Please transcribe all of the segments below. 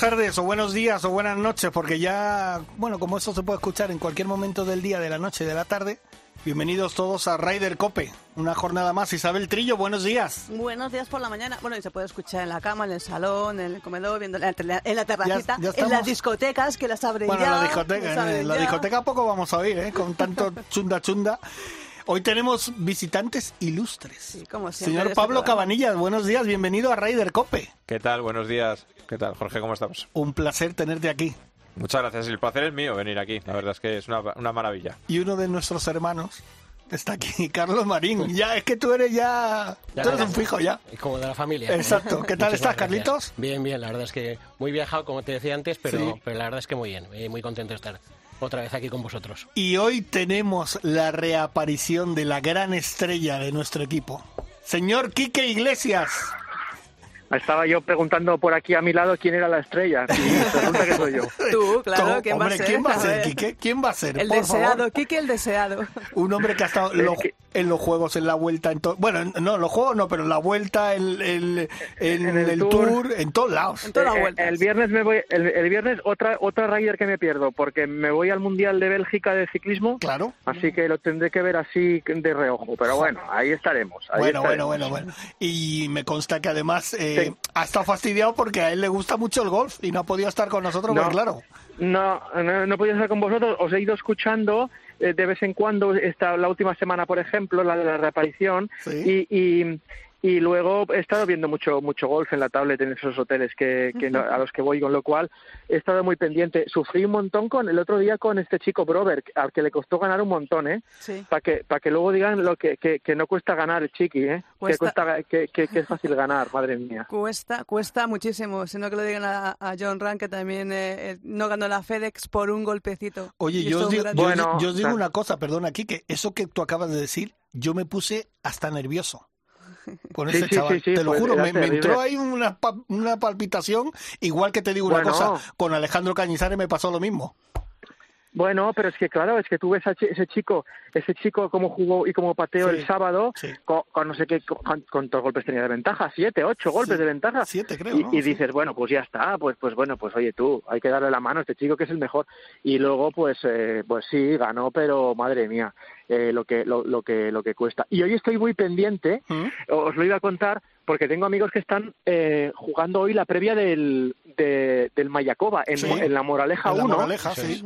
Buenas tardes o buenos días o buenas noches, porque ya, bueno, como esto se puede escuchar en cualquier momento del día, de la noche, de la tarde, bienvenidos todos a Ryder Cope, una jornada más. Isabel Trillo, buenos días. Buenos días por la mañana. Bueno, y se puede escuchar en la cama, en el salón, en el comedor, viendo en la, en la terracita, Ya- ya en las discotecas que las abren Bueno, ya. la discoteca, en la discoteca poco vamos a oír, ¿eh? Con tanto chunda chunda. Hoy tenemos visitantes ilustres. Sí, como siempre, Señor Pablo. Cabanillas, buenos días, bienvenido a Ryder Cope. ¿Qué tal? Buenos días. ¿Qué tal, Jorge? ¿Cómo estamos? Un placer tenerte aquí. Muchas gracias. El placer es mío venir aquí. La verdad es que es una, una maravilla. Y uno de nuestros hermanos está aquí, Carlos Marín. Ya, es que tú eres ya... Tú eres un fijo ya. Es como de la familia. Exacto. ¿Qué tal estás, gracias. Carlitos? Bien, bien, la verdad es que muy viajado, como te decía antes, pero, Sí. pero la verdad es que muy bien, eh, muy contento de estar otra vez aquí con vosotros. Y hoy tenemos la reaparición de la gran estrella de nuestro equipo. Señor Quique Iglesias. Estaba yo preguntando por aquí a mi lado quién era la estrella. Y resulta que soy yo. Tú, claro, ¿quién hombre, va a ser? ¿quién va a ser. Quique? ¿Quién va a ser? El Por deseado, favor. Kike el deseado. Un hombre que ha estado en los, que- en los juegos, en la vuelta, en todo. Bueno, no, en los juegos no, pero en la vuelta, en, en- en En el el, tour. tour. en todos lados. En todas las Eh, vueltas. El viernes me voy, el, el viernes otra otra rider que me pierdo porque me voy al mundial de Bélgica de ciclismo, Claro. así que lo tendré que ver así de reojo. Pero bueno, ahí estaremos. ahí Bueno, bueno, bueno, bueno. Y me consta que además eh, Sí. ha estado fastidiado porque a él le gusta mucho el golf y no ha podido estar con nosotros, No. pues claro. No, no, no podía estar con vosotros. Os he ido escuchando eh, de vez en cuando. Esta, la última semana, por ejemplo, la de la reaparición. Sí. Y, y, y luego he estado viendo mucho mucho golf en la tablet en esos hoteles que, que no- a los que voy, con lo cual he estado muy pendiente. Sufrí un montón con el otro día con este chico Brover, al que le costó ganar un montón, ¿eh? Sí. Para que, para que luego digan lo que, que, que no cuesta ganar el chiqui, ¿eh? Que, Cuesta. cuesta, que, que, que es fácil ganar, madre mía. Cuesta, cuesta muchísimo, sino que lo digan a, a John Rank, que también eh, eh, no ganó la FedEx por un golpecito. Oye, Y yo os, digo, yo Bueno, yo os digo o sea- una cosa, perdona, Quique, eso que tú acabas de decir, yo me puse hasta nervioso con ese sí, chaval. sí, sí, te lo pues juro, me, entró ahí una, una palpitación, igual que te digo una Bueno. cosa, con Alejandro Cañizares me pasó lo mismo. Bueno, pero es que claro, es que tú ves a ese chico, ese chico cómo jugó y cómo pateó Sí, el sábado, sí. con, con no sé qué, con, cuántos golpes tenía de ventaja, siete, ocho golpes Sí, de ventaja. siete, creo, Y, ¿no? y Sí. dices, bueno, pues ya está, pues, pues bueno, pues oye tú, hay que darle la mano a este chico que es el mejor. Y luego, pues, eh, pues sí, ganó, pero madre mía, eh, lo que, lo, lo que, lo que cuesta. Y hoy estoy muy pendiente, ¿Mm? os lo iba a contar porque tengo amigos que están eh, jugando hoy la previa del, de- del Mayacoba en, Sí. en la Moraleja En la 1. moraleja, sí.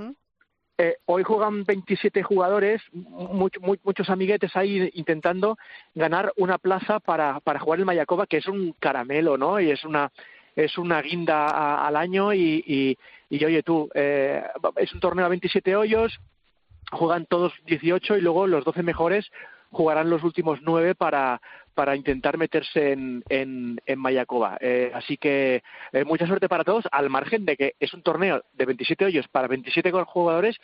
Eh, hoy juegan 27 jugadores, mu- mu- muchos amiguetes ahí intentando ganar una plaza para, para jugar el Mayacoba, que es un caramelo, ¿no? Y es una es una guinda a- al año y, y, y, oye tú, eh, es un torneo a 27 hoyos, juegan todos 18 y luego los 12 mejores jugarán los últimos 9 para, para intentar meterse en, en, en Mayacoba. Eh, así que eh, mucha suerte para todos, al margen de que es un torneo de 27 hoyos para 27 jugadores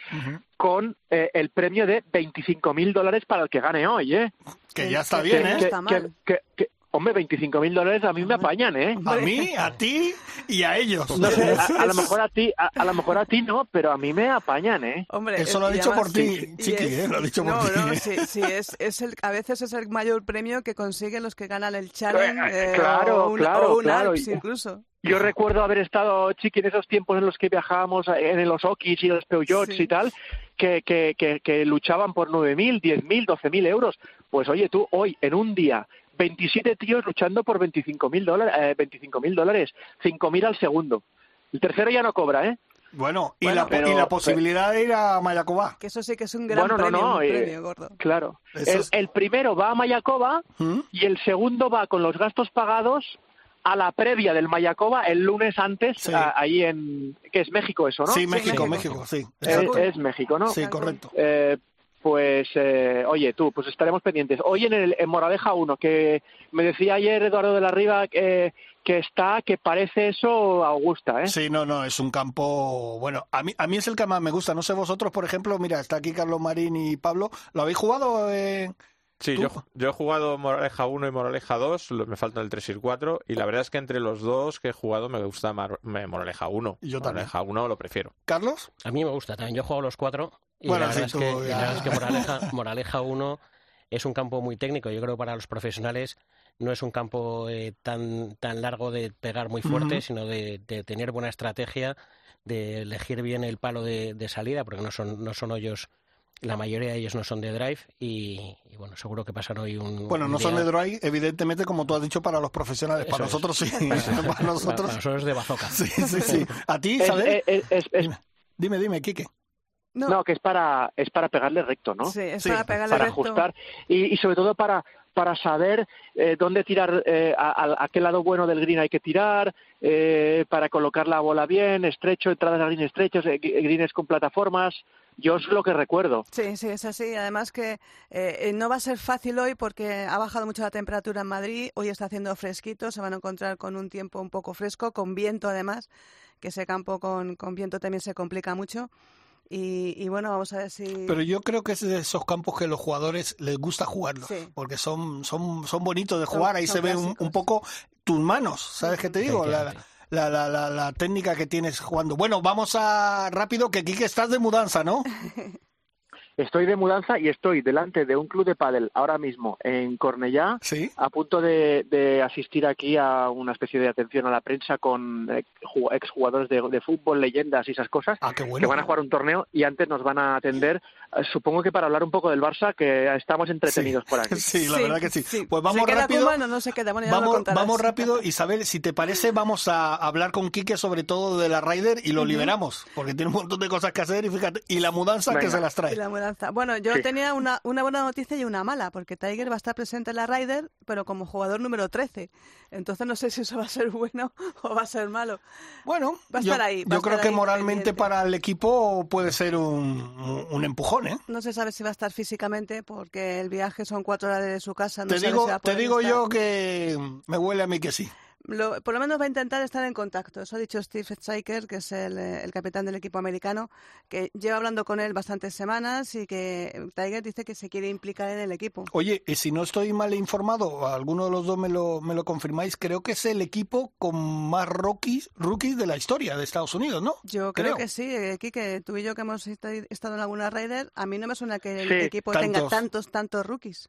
con eh, el premio de 25.000 dólares para el que gane hoy, ¿eh? Que ya está bien, que- ¿eh? no está mal. que- que- hombre, 25.000 dólares a mí me apañan, ¿eh? A mí, a ti y a ellos. No sé, a, a lo mejor a ti, a, a lo mejor a ti no, pero a mí me apañan, ¿eh? Hombre, Eso eh, lo ha dicho por ti, Chiqui, es- ¿eh? Lo ha dicho por no, ti, No, ¿eh? sí, sí, es, es el, a veces es el mayor premio que consiguen los que ganan el challenge Eh, eh, claro, o un, claro, o un claro. Alps incluso. Yo recuerdo haber estado, chiqui, en esos tiempos en los que viajábamos en los Okis y los Peugeots Sí. y tal, que, que, que, que luchaban por 9.000, 10.000, 12.000 euros. Pues oye, tú, hoy, en un día, 27 tíos luchando por 25.000 dólares, eh, 25.000 dólares, 5.000 al segundo. El tercero ya no cobra, ¿eh? Bueno, y, Bueno, la, pero- y la posibilidad de ir a Mayacoba. Que eso sí que es un gran Bueno, no, premio, no, un eh, premio gordo. Claro. El, es- el primero va a Mayacoba ¿Mm? y el segundo va con los gastos pagados a la previa del Mayacoba el lunes antes, Sí. a- ahí en... que es México eso, ¿no? Sí, México, México. México, sí. Es, es México, ¿no? Sí, correcto. Eh, pues eh, oye tú, pues estaremos pendientes. Hoy en, el, en Moraleja 1, que me decía ayer Eduardo de la Riva que, que está, que parece eso Augusta, ¿eh? Sí, no, no, es un campo, bueno, a mí, a mí es el que más me gusta. No sé vosotros, por ejemplo, mira, está aquí Carlos Marín y Pablo, ¿lo habéis jugado? Eh? Sí, yo, yo he jugado Moraleja 1 y Moraleja 2, lo- me faltan el 3 y el 4, y la verdad es que entre los dos que he jugado me gusta Mar- me- Moraleja 1. Yo también. Moraleja 1 lo prefiero. ¿Carlos? A mí me gusta también. Yo he jugado los cuatro y Bueno, la, verdad es que, y la ya. verdad es que Moraleja, Moraleja 1 es un campo muy técnico. Yo creo que para los profesionales no es un campo eh, tan, tan largo de pegar muy fuerte, sino de, de tener buena estrategia, de elegir bien el palo de, de salida, porque no son, no son hoyos, la mayoría de ellos no son de drive y, y bueno, seguro que pasan hoy un... Bueno, un no son de dry, evidentemente, como tú has dicho, para los profesionales. Para es. nosotros sí. para nosotros. para nosotros de bazooka. Sí, sí, sí. ¿A ti, Es- Isabel? es- es- es- Dime, dime, dime, Quique. No, no, que es para, es para pegarle recto, ¿no? sí, es Sí, para pegarle para recto. ajustar y, y sobre todo para para saber eh, dónde tirar eh, a, a- a qué lado bueno del green hay que tirar eh, para colocar la bola bien estrecho entradas a green estrechos eh, greens con plataformas yo es lo que recuerdo Sí, sí, es así. Además que eh, eh, no va a ser fácil hoy porque ha bajado mucho la temperatura en Madrid. Hoy está haciendo fresquito. Se van a encontrar con un tiempo un poco fresco, con viento además, que ese campo con, con viento también se complica mucho. Y, y bueno, vamos a ver si... Pero yo creo que es de esos campos que los jugadores les gusta jugarlos, Sí. porque son, son, son bonitos de Son- jugar, ahí son se ve un, poco tus manos, ¿sabes qué te digo? La, la, la, la, la técnica que tienes jugando. Bueno, vamos a rápido, que Quique estás de mudanza, ¿no? estoy de mudanza y estoy delante de un club de pádel ahora mismo en Cornellá Sí. a punto de, de asistir aquí a una especie de atención a la prensa con eh, ju- exjugadores de, de fútbol, leyendas y esas cosas Ah, qué bueno. que van a jugar un torneo y antes nos van a atender, eh, supongo que para hablar un poco del Barça, que estamos entretenidos por aquí. Sí, la verdad que sí. Pues ¿Se vamos queda rápido. No? Bueno, Vamos, rápido, Isabel, si te parece, vamos a hablar con Quique sobre todo de la Ryder y lo liberamos, porque tiene un montón de cosas que hacer y fíjate, y la mudanza que Venga. se las Y trae. Bueno, yo Sí. tenía una, una buena noticia y una mala, porque Tiger va a estar presente en la Ryder, pero como jugador número 13. Entonces no sé si eso va a ser bueno o va a ser malo. Bueno, Va a yo, estar ahí, va yo creo que ahí moralmente para el equipo puede ser un, un empujón, ¿eh? No se sabe si va a estar físicamente, porque el viaje son cuatro horas de su casa. No te digo, si te digo estar. yo que me huele a mí que sí. Lo- por lo menos va a intentar estar en contacto. Eso ha dicho Steve Stryker, que es el, eh, el capitán del equipo americano, que lleva hablando con él bastantes semanas y que Tiger dice que se quiere implicar en el equipo. Oye, y si no estoy mal informado, alguno de los dos me lo, me lo confirmáis, creo que es el equipo con más rookies, rookies de la historia de Estados Unidos, ¿no? Yo creo, que sí, eh, Kike, tú y yo que hemos est- estado en alguna Raider, a mí no me suena que el Sí, equipo tenga tantos, tantos rookies.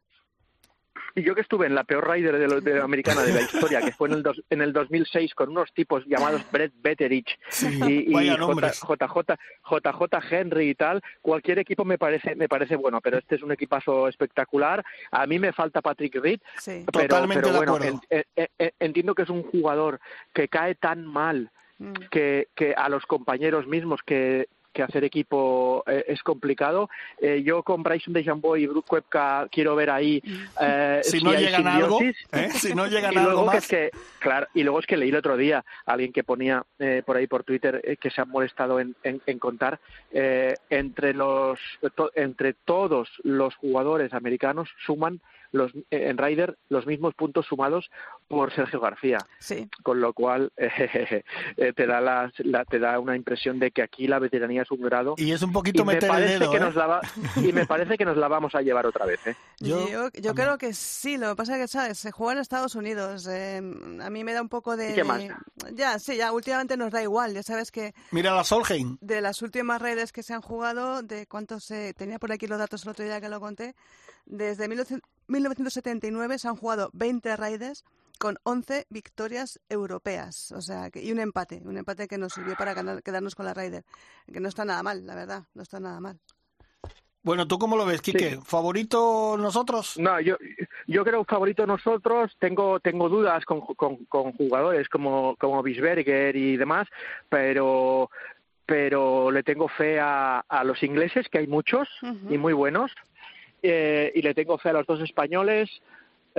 Y yo que estuve en la peor Ryder de, lo- de la americana de la historia, que fue en el, dos- en el 2006 con unos tipos llamados Brett Betterich Sí, y, y J-. JJ, JJ Henry y tal, cualquier equipo me parece me parece bueno, pero este es un equipazo espectacular. A mí me falta Patrick Reed, Sí. pero, Totalmente pero de bueno, acuerdo. en- en- en- entiendo que es un jugador que cae tan mal Mm. que, que a los compañeros mismos que, que hacer equipo eh, es complicado. Eh, yo con Bryson DeChambeau y Brooke Koepka quiero ver ahí eh, Si no hay llegan a algo. ¿eh? si no llegan Y algo luego que más. es que, claro, y luego es que leí el otro día a alguien que ponía eh, por ahí por Twitter eh, que se ha molestado en, en- en contar eh, entre los to- entre todos los jugadores americanos suman los eh, en Ryder los mismos puntos sumados por Sergio García, Sí, con lo cual eh, eh, te da la, la- te da una impresión de que aquí la veteranía es un grado Y es un poquito me meter el dedo, que ¿eh? nos la va- y me parece que nos la vamos a llevar otra vez, ¿eh? Yo- yo, yo creo que sí, lo que pasa es que, ¿sabes? Se juega en Estados Unidos. eh, a mí me da un poco de... ¿Y qué más? de- Ya, sí, ya últimamente nos da igual. Ya sabes que Mira la Solheim. de las últimas redes que se han jugado, de cuántos se... Tenía por aquí los datos el otro día que lo conté. Desde 1900 1979 se han jugado 20 raides con 11 victorias europeas, o sea, que- y un empate, un empate que nos sirvió para ganar- quedarnos con la Raider, que no está nada mal, la verdad, no está nada mal. Bueno, ¿tú cómo lo ves, Quique? ¿Favorito nosotros? No, yo, yo creo favorito nosotros. Tengo, tengo dudas con, con, con jugadores como, como Bisberger y demás, pero, pero le tengo fe a, a los ingleses, que hay muchos y muy buenos, eh, y le tengo fe a los dos españoles.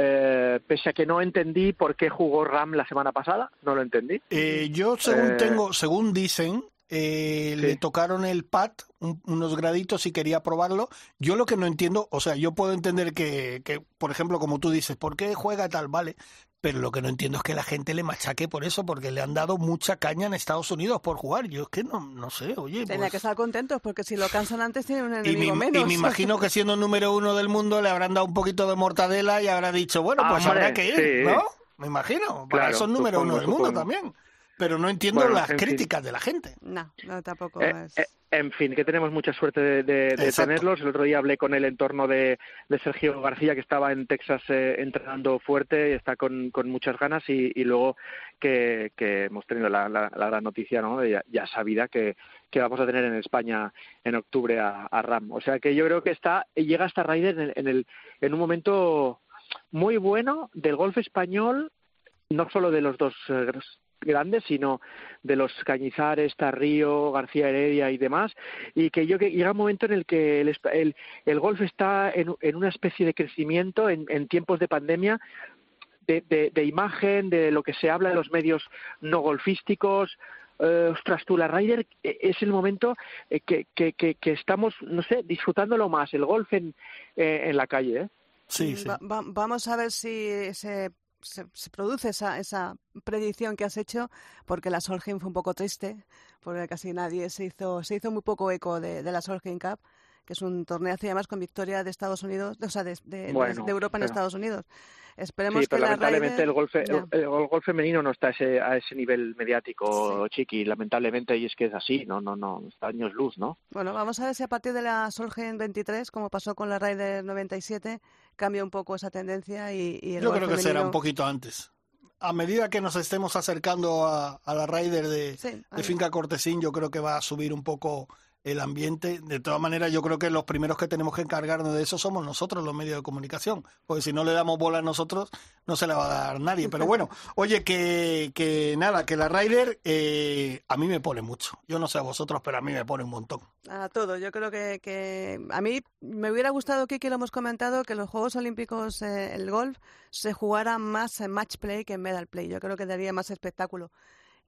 eh, pese a que no entendí por qué jugó Ram la semana pasada, no lo entendí. Eh, yo, según Eh, tengo, según dicen, eh, le tocaron el pad, unos graditos y quería probarlo. Yo lo que no entiendo, o sea, yo puedo entender que, que, por ejemplo, como tú dices, ¿por qué juega tal? Vale, pero lo que no entiendo es que la gente le machaque por eso, porque le han dado mucha caña en Estados Unidos por jugar. Yo es que no, no sé, oye. Tenía pues que estar contentos, porque si lo cansan antes tienen un enemigo y me, menos. Y me imagino que siendo número uno del mundo le habrán dado un poquito de mortadela y habrá dicho, bueno, pues Hombre, habrá que ir, sí. ¿no? Me imagino. Para Claro, eso es número supongo, uno del mundo también. Pero no entiendo Bueno, las en fin. críticas de la gente. No, no, tampoco Eh, es... eh, en fin, que tenemos mucha suerte de, de- de Exacto. tenerlos. El otro día hablé con el entorno de, de Sergio García, que estaba en Texas eh, entrenando fuerte y está con, con muchas ganas. Y, y luego que, que hemos tenido la, la- la gran noticia, ¿no? de ya, ya sabida, que, que vamos a tener en España en octubre a, a Ram. O sea que yo creo que está llega hasta Ryder en, el, en, el, en un momento muy bueno del golf español, no solo de los dos eh, grandes, sino de los Cañizares, Tarrío, García Heredia y demás, y que yo que llega un momento en el que el, espa- el, el golf está en, en una especie de crecimiento en, en tiempos de pandemia, de, de, de imagen, de lo que se habla en los medios no golfísticos. Eh, ostras, tú, la Ryder eh, es el momento eh, que, que, que, que estamos, no sé, disfrutándolo más, el golf en, eh, en la calle, ¿eh? Sí, Mm, sí. va- va- vamos a ver si se, se, se produce esa, esa predicción que has hecho, porque la Solheim fue un poco triste, porque casi nadie se hizo, se hizo muy poco eco de, de la Solheim Cup, que es un torneo y además con victoria de Estados Unidos, o sea, de, de- de- Bueno, de Europa en Estados Unidos. Esperemos Sí, pero que la lamentablemente Ryder- el golf, el, golf femenino no está a ese, a ese nivel mediático, chiqui, lamentablemente, y es que es así, no, no, no, está años luz, ¿no? Bueno, vamos a ver si a partir de la Solheim 23, como pasó con la Ryder 97, cambia un poco esa tendencia y, y el Yo creo que será un poquito antes. A medida que nos estemos acercando a, a la Ryder de, Sí, de ahí. Finca Cortesín, yo creo que va a subir un poco el ambiente. De todas maneras, yo creo que los primeros que tenemos que encargarnos de eso somos nosotros, los medios de comunicación. Porque si no le damos bola a nosotros, no se la va a dar nadie. Pero bueno, oye, que, que nada, que la Ryder eh, a mí me pone mucho. Yo no sé a vosotros, pero a mí me pone un montón. A todo. Yo creo que, que a mí me hubiera gustado, Kiki, lo hemos comentado, que los Juegos Olímpicos, eh, el golf, se jugara más en match play que en medal play. Yo creo que daría más espectáculo.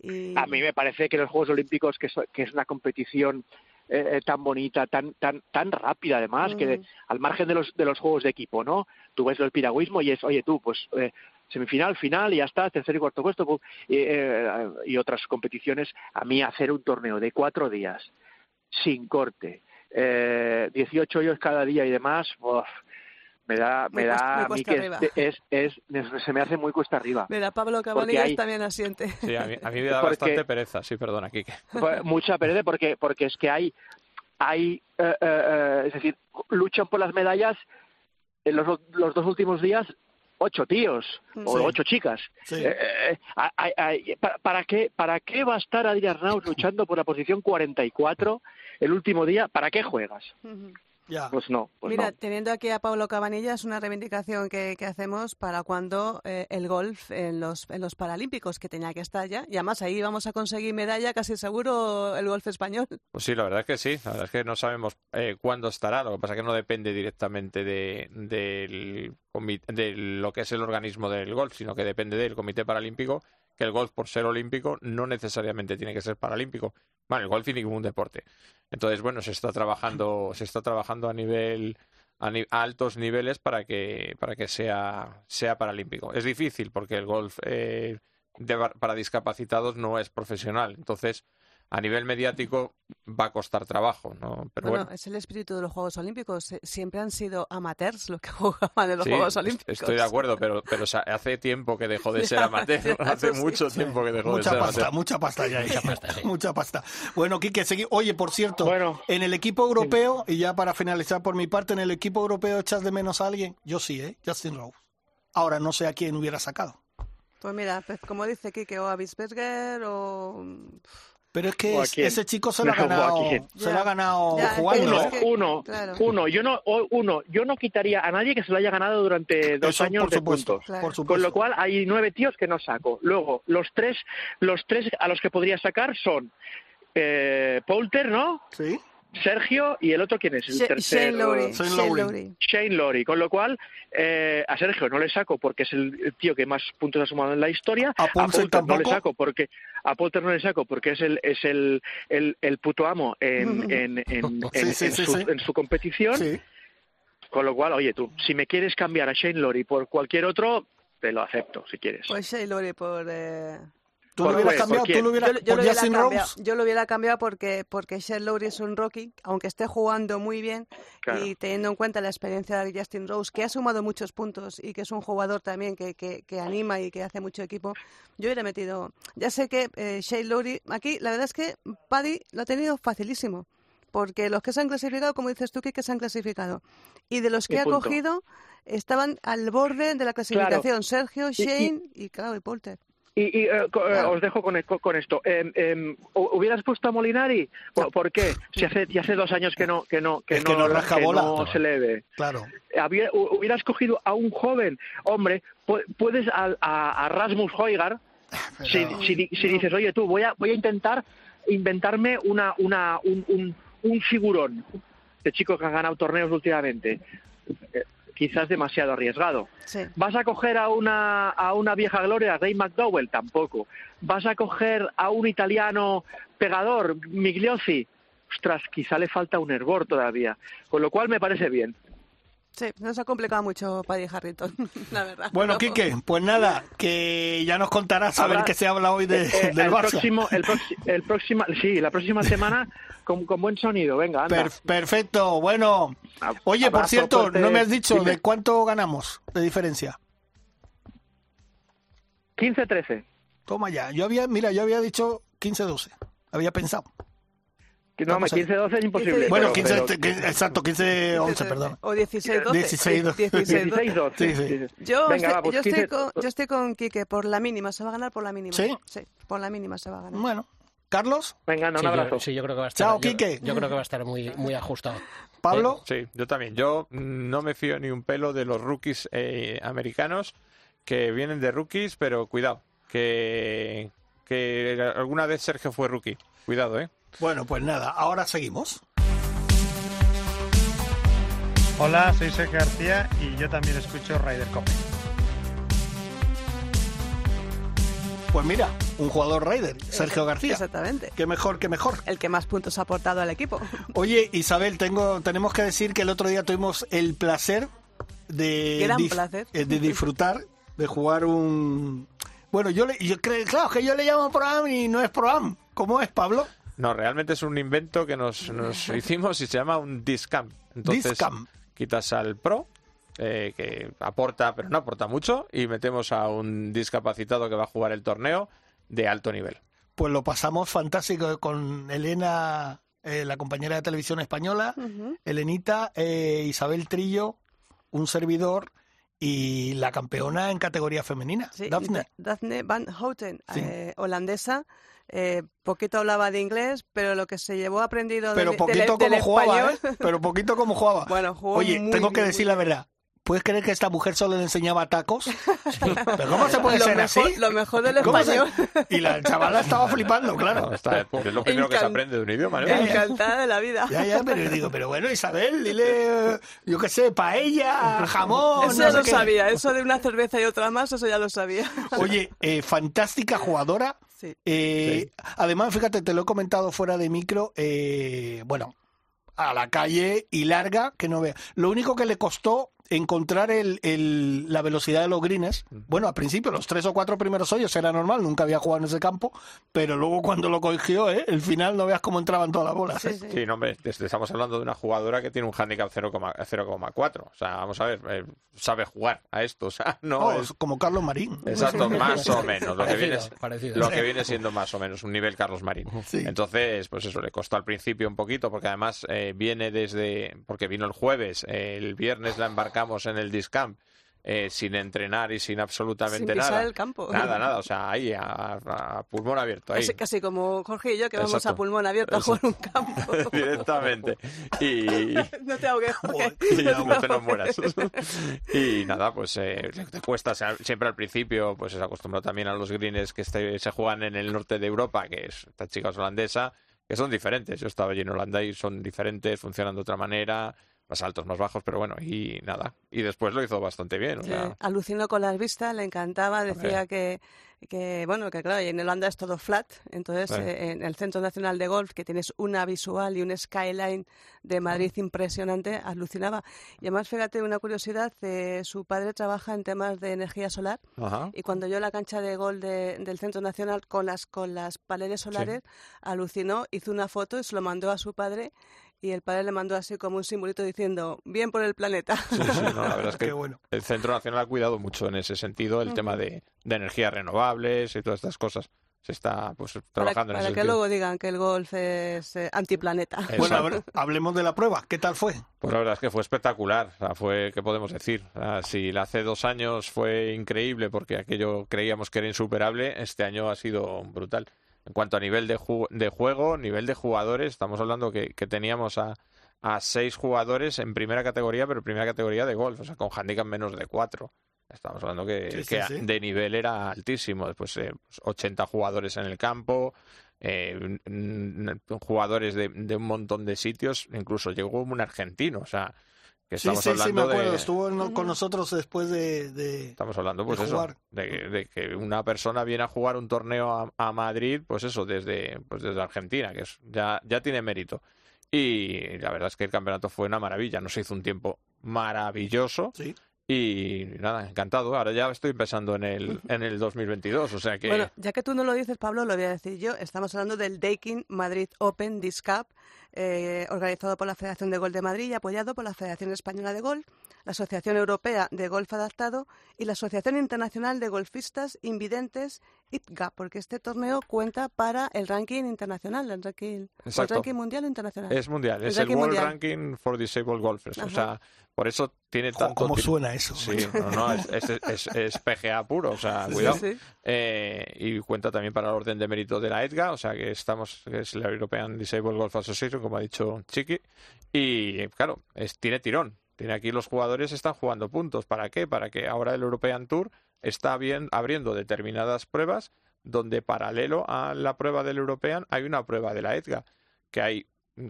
Y... A mí me parece que los Juegos Olímpicos, que, so- que es una competición eh, eh, tan bonita, tan tan tan rápida además, que de- Mm. al margen de los de los juegos de equipo, ¿no? Tú ves el piragüismo y es, oye tú, pues eh, semifinal, final y ya está, tercer y cuarto puesto pum, y, eh, y otras competiciones. A mí hacer un torneo de cuatro días sin corte, eh, 18 hoyos cada día y demás, uf, me da me da a mí que es, es, es- se me hace muy cuesta arriba. Mira, Pablo Porque Cabanillas hay- también asiente. Sí, a mí, a mí me da Porque- bastante pereza, sí, perdona, Kike. Mucha pereza porque porque es que hay hay eh, eh, eh, es decir luchan por las medallas en los, los dos últimos días ocho tíos o Sí. ocho chicas Sí. Eh, eh, hay- hay- ¿para, para qué para qué va a estar Adrián Arnaus luchando por la posición 44 el último día para qué juegas Ujú. Ya. pues no pues Mira, no. teniendo aquí a Pablo Cabanillas, es una reivindicación que, que hacemos para cuando eh, el golf en los, en los Paralímpicos, que tenía que estar ya. Y además ahí vamos a conseguir medalla, casi seguro, el golf español. Pues sí, la verdad es que sí. La verdad es que no sabemos eh, cuándo estará. Lo que pasa es que no depende directamente de, comi- de lo que es el organismo del golf, sino que depende del Comité Paralímpico, que el golf, por ser olímpico, no necesariamente tiene que ser paralímpico. Bueno, el golf y ningún deporte. Entonces, bueno, se está trabajando, se está trabajando a nivel a, ni- a altos niveles para que para que sea sea paralímpico. Es difícil porque el golf eh, de- para discapacitados no es profesional. Entonces, a nivel mediático va a costar trabajo, ¿no? Pero bueno, bueno, es el espíritu de los Juegos Olímpicos. Eh, Siempre han sido amateurs los que jugaban en los sí, Juegos Olímpicos. estoy de acuerdo, pero, pero hace tiempo que dejó de ser Ya, amateur, ya, hace mucho tiempo que dejó de Mucha ser pasta, amateur. mucha pasta ya. Mucha pasta, sí. Mucha pasta. Bueno, Quique, segui- Oye, por cierto, Bueno. en el equipo europeo, y ya para finalizar por mi parte, en el equipo europeo echas de menos a alguien. Yo sí, ¿eh? Justin Rose. Ahora no sé a quién hubiera sacado. Pues mira, pues como dice Kike, o a Bisberger o... Pero es que ese chico se lo ha ¿O a ganado, se lo ha ganado Ya, jugando. uno, uno, claro. uno. Yo no, o- uno. Yo no quitaría a nadie que se lo haya ganado durante dos Eso, años por de supuesto, puntos. Claro. por supuesto. Con lo cual hay nueve tíos que no saco. Luego, los tres, los tres a los que podría sacar son eh, Poulter, ¿no? Sí, Sergio y el otro quién es el tercero Shane Lowry. Shane Lowry. Lowry. Shane Lowry, con lo cual eh, a Sergio no le saco porque es el tío que más puntos ha sumado en la historia. A Poulter no le saco porque a Poulter no le saco porque es el es el, el, el puto amo en, en, en, Sí, en- sí, en sí, su, sí. en su competición. Sí. Con lo cual, oye tú, si me quieres cambiar a Shane Lowry por cualquier otro, te lo acepto si quieres. Pues Shane Lowry por... eh, ¿Tú ¿Por lo hubieras cambiado? ¿Tú quién? lo hubieras Yo, yo por lo hubiera cambiado, Rose? yo lo hubiera cambiado porque, porque Shane Lowry es un rookie, aunque esté jugando muy bien Claro. y teniendo en cuenta la experiencia de Justin Rose, que ha sumado muchos puntos y que es un jugador también que, que, que anima y que hace mucho equipo, yo hubiera metido... Ya sé que eh, Shane Lowry, aquí la verdad es que Paddy lo ha tenido facilísimo, porque los que se han clasificado, como dices tú, que se han clasificado, y de los que Y ha punto. cogido estaban al borde de la clasificación, Sergio, y- Shane y, claro, y Polter. Y, y, eh, co- eh, Claro. os dejo con, con- esto. ¿hu- ¿Hubieras puesto a Molinari? ¿Por, por qué? Si hace, ya hace dos años que no que no que Es que no que bola. no se le ve. Claro. Hubieras cogido a un joven, hombre, pu- puedes a, a Rasmus Hoygaard, si, si, di- si dices, oye tú, voy a voy a intentar inventarme una una un, un, un figurón de chicos que han ganado torneos últimamente. Quizás demasiado arriesgado. Sí. ¿Vas a coger a una, a una vieja gloria, Ray McDowell? Tampoco. ¿Vas a coger a un italiano pegador, Migliozzi? Ostras, quizá le falta un hervor todavía. Con lo cual me parece bien. Sí, nos ha complicado mucho Paddy Harrington, la verdad. Bueno, Pero- Quique, pues nada, que ya nos contarás a ver qué se habla hoy de, Eh, del el Barça. próximo, el, próxima, sí, la próxima semana con, con buen sonido. Venga, anda. Per- perfecto, bueno. Oye, por cierto, fuerte. no me has dicho Dime. de cuánto ganamos de diferencia. 15-13. Toma ya. Yo había, mira, yo había dicho 15-12. Había pensado. No, Vamos a ver. 15-12 es imposible. Bueno, pero- 15, pero- que- exacto, 15-11, perdón. O 16-12. 16-12. 16-12. Sí, sí. Yo, Venga, estoy, va, pues yo, estoy 15. con, yo estoy con Quique, por la mínima, se va a ganar por la mínima. ¿Sí? por la mínima se va a ganar. Bueno, Carlos, Venga, un Sí, yo, abrazo. sí, yo creo que va a estar. Chao, yo- Quique. Yo, creo que va a estar muy, muy ajustado. Pablo. Sí, yo también. Yo no me fío ni un pelo de los rookies eh, americanos que vienen de rookies, pero cuidado, que, que alguna vez Sergio fue rookie. Cuidado, ¿eh? Bueno, pues nada, ahora seguimos. Hola, soy Sergio García y yo también escucho Ryder Cup. Pues mira, un jugador Raider, Sergio García. Exactamente. Qué mejor, qué mejor. El que más puntos ha aportado al equipo. Oye, Isabel, tengo, tenemos que decir que el otro día tuvimos el placer de, Gran dif- placer. eh, de disfrutar de jugar un... Bueno, yo, le, yo creo, claro, que yo le llamo Proam y no es Proam. ¿Cómo es, Pablo? No, realmente es un invento que nos, nos hicimos y se llama un Discam. Entonces, Discam. quitas al Pro, eh, que aporta, pero no aporta mucho, y metemos a un discapacitado que va a jugar el torneo de alto nivel. Pues lo pasamos fantástico con Elena, eh, la compañera de televisión española. Elenita, eh, Isabel Trillo, un servidor y la campeona en categoría femenina, Sí, Daphne. Da- Daphne Van Houten, Sí. eh, holandesa. Eh, poquito hablaba de inglés, pero lo que se llevó aprendido Pero del- poquito del, como del jugaba, español. ¿eh? Pero poquito como jugaba. Bueno, jugó Oye, muy tengo que decir muy la verdad. ¿Puedes creer que esta mujer solo le enseñaba tacos? ¿Pero cómo se puede lo ser mejor, así? Lo mejor del ¿Cómo se- español. Y la chavala estaba flipando, No, claro. está- es lo primero que se aprende de un idioma, ¿no? Encantada de la vida. Ya, ya, pero yo digo, pero bueno, Isabel, dile, yo qué sé, paella, jamón. Eso no ya sé lo qué. sabía, eso de una cerveza y otra más, eso ya lo sabía. Oye, eh, fantástica jugadora. Sí. Eh, Además, fíjate, te lo he comentado fuera de micro. eh, bueno, a la calle y larga, que no vea. Lo único que le costó encontrar el, el- la velocidad de los greens. Bueno, al principio, los tres o cuatro primeros hoyos era normal, nunca había jugado en ese campo, pero luego cuando lo cogió, ¿eh? el final no veas cómo entraban todas las bolas. ¿eh? Sí, sí. Sí, no, hombre, es- estamos hablando de una jugadora que tiene un handicap 0,- 0,4. O sea, vamos a ver, eh, sabe jugar a esto. O sea, no Oh, es... Como Carlos Marín. Exacto, más o menos. Lo que, viene, parecido. lo que viene siendo más o menos un nivel Carlos Marín. Sí. Entonces, pues eso le costó al principio un poquito, porque además eh, viene desde. Porque vino el jueves, eh, el viernes la embarcamos en el Discamp. eh, sin entrenar y sin absolutamente Sin pisar nada. el campo. Nada, nada, o sea, ahí a, a pulmón abierto. Ahí. Casi, casi como Jorge y yo, que vamos Exacto. a pulmón abierto a jugar un campo. Directamente. Y, no te ahogues, Jorge. y No no, te no mueras. Y nada, pues eh, te cuesta se- siempre al principio, pues es acostumbrado también a los greens que este- se juegan en el norte de Europa, que es esta chica es holandesa, que son diferentes. Yo estaba allí en Holanda y son diferentes, funcionan de otra manera, más altos, más bajos, pero bueno, y nada. Y después lo hizo bastante bien. O Sí, sea, alucinó con las vistas, le encantaba, decía que, que, bueno, que claro, y en Holanda es todo flat, entonces Sí. eh, en el Centro Nacional de Golf, que tienes una visual y un skyline de Madrid impresionante, alucinaba. Y además, fíjate, una curiosidad, eh, su padre trabaja en temas de energía solar ajá. y cuando yo la cancha de gol de- del Centro Nacional con las, con las paneles solares, alucinó, hizo una foto y se lo mandó a su padre y el padre le mandó así como un simbolito diciendo, bien por el planeta. Sí, sí, no, la verdad es que Qué bueno. el Centro Nacional ha cuidado mucho en ese sentido el tema de, de energías renovables y todas estas cosas. Se está pues Para, trabajando para en ese que sentido. luego digan que el golf es eh, antiplaneta. Exacto. Bueno, a ver, hablemos de la prueba. ¿Qué tal fue? Pues la verdad es que fue espectacular. O sea, fue, ¿qué podemos decir? O sea, si la hace dos años fue increíble porque aquello creíamos que era insuperable, este año ha sido brutal. En cuanto a nivel de, ju- de juego, nivel de jugadores, estamos hablando que, que teníamos a, a seis jugadores en primera categoría, pero primera categoría de golf, o sea, con handicap menos de cuatro. Estamos hablando que, Sí, sí, que sí. de nivel era altísimo. Después, eh, pues 80 jugadores en el campo, eh, jugadores de, de un montón de sitios, incluso llegó un argentino, o sea, que Sí, estamos sí, sí, me hablando acuerdo. de... Estuvo con nosotros después de... de- Estamos hablando, pues de eso, jugar. de, de que una persona viene a jugar un torneo a, a Madrid, pues eso, desde, pues desde Argentina, que es, ya, ya tiene mérito. Y la verdad es que el campeonato fue una maravilla, nos hizo un tiempo maravilloso Sí. y nada, encantado. Ahora ya estoy pensando en el, en el 2022, o sea que... Bueno, ya que tú no lo dices, Pablo, lo voy a decir yo. Estamos hablando del Daikin Madrid Open Disc Cup, eh, organizado por la Federación de Golf de Madrid y apoyado por la Federación Española de Golf, la Asociación Europea de Golf Adaptado y la Asociación Internacional de Golfistas Invidentes, ITGA, porque este torneo cuenta para el ranking internacional, el ranking, el ranking mundial o internacional. Es mundial, El es el World mundial. Ranking for Disabled Golfers. O sea, por eso tiene tanto... ¿Cómo suena eso? Sí, no, no, es, es, es- es PGA puro, o sea, Sí, cuidado. Sí, sí. Eh, y cuenta también para el orden de mérito de la EDGA, o sea que estamos, que es la European Disabled Golf Association, como ha dicho Chiqui. Y claro, es, tiene tirón. Tiene aquí los jugadores están jugando puntos. ¿Para qué? Para que ahora el European Tour está bien, abriendo determinadas pruebas donde paralelo a la prueba del European hay una prueba de la EDGA, que hay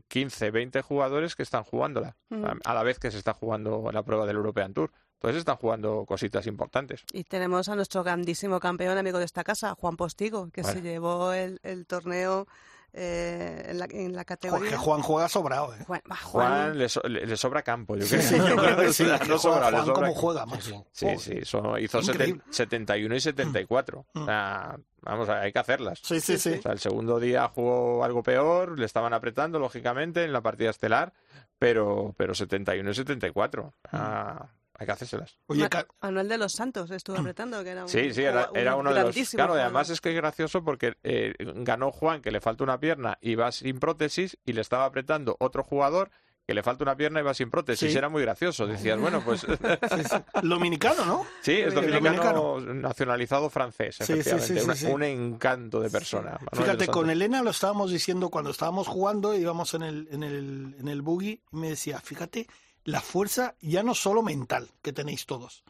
15, 20 jugadores que están jugándola, Mm. a- la vez que se está jugando la prueba del European Tour. Entonces están jugando cositas importantes. Y tenemos a nuestro grandísimo campeón, amigo de esta casa, Juan Postigo, que se llevó el, el torneo eh, en, la, en la categoría. Juan juega sobrado, ¿eh? Juan, Juan Juan, le, so- le- le sobra campo, yo creo. sí, yo creo que sí. No sobra, Juan sobra cómo juega, Sí, macho. sí. Sí, sí, son- hizo Increíble. seten- 71 y 74. Mm. O sea, vamos, hay que hacerlas. Sí, sí, sí. O sea, el segundo día jugó algo peor, le estaban apretando, lógicamente, en la partida estelar, pero, pero 71 y 74. O sea, hay que hacérselas. Oye, Ma- Manuel de los Santos estuvo apretando, que era un, Sí, sí, era, un era uno de los. grandísimo Claro, y además es que es gracioso porque eh, ganó Juan, que le falta una pierna y va sin prótesis, y le estaba apretando otro jugador que le falta una pierna y va sin prótesis. Sí. Era muy gracioso. Decías, bueno, pues. sí, sí. Dominicano, ¿no? Sí, es dominicano nacionalizado francés, Sí, sí, efectivamente. sí, sí. Un encanto de persona. Fíjate, con. Elena lo estábamos diciendo cuando estábamos jugando, íbamos en el, en el, en el buggy, y me decía, fíjate, la fuerza ya no solo mental que tenéis todos,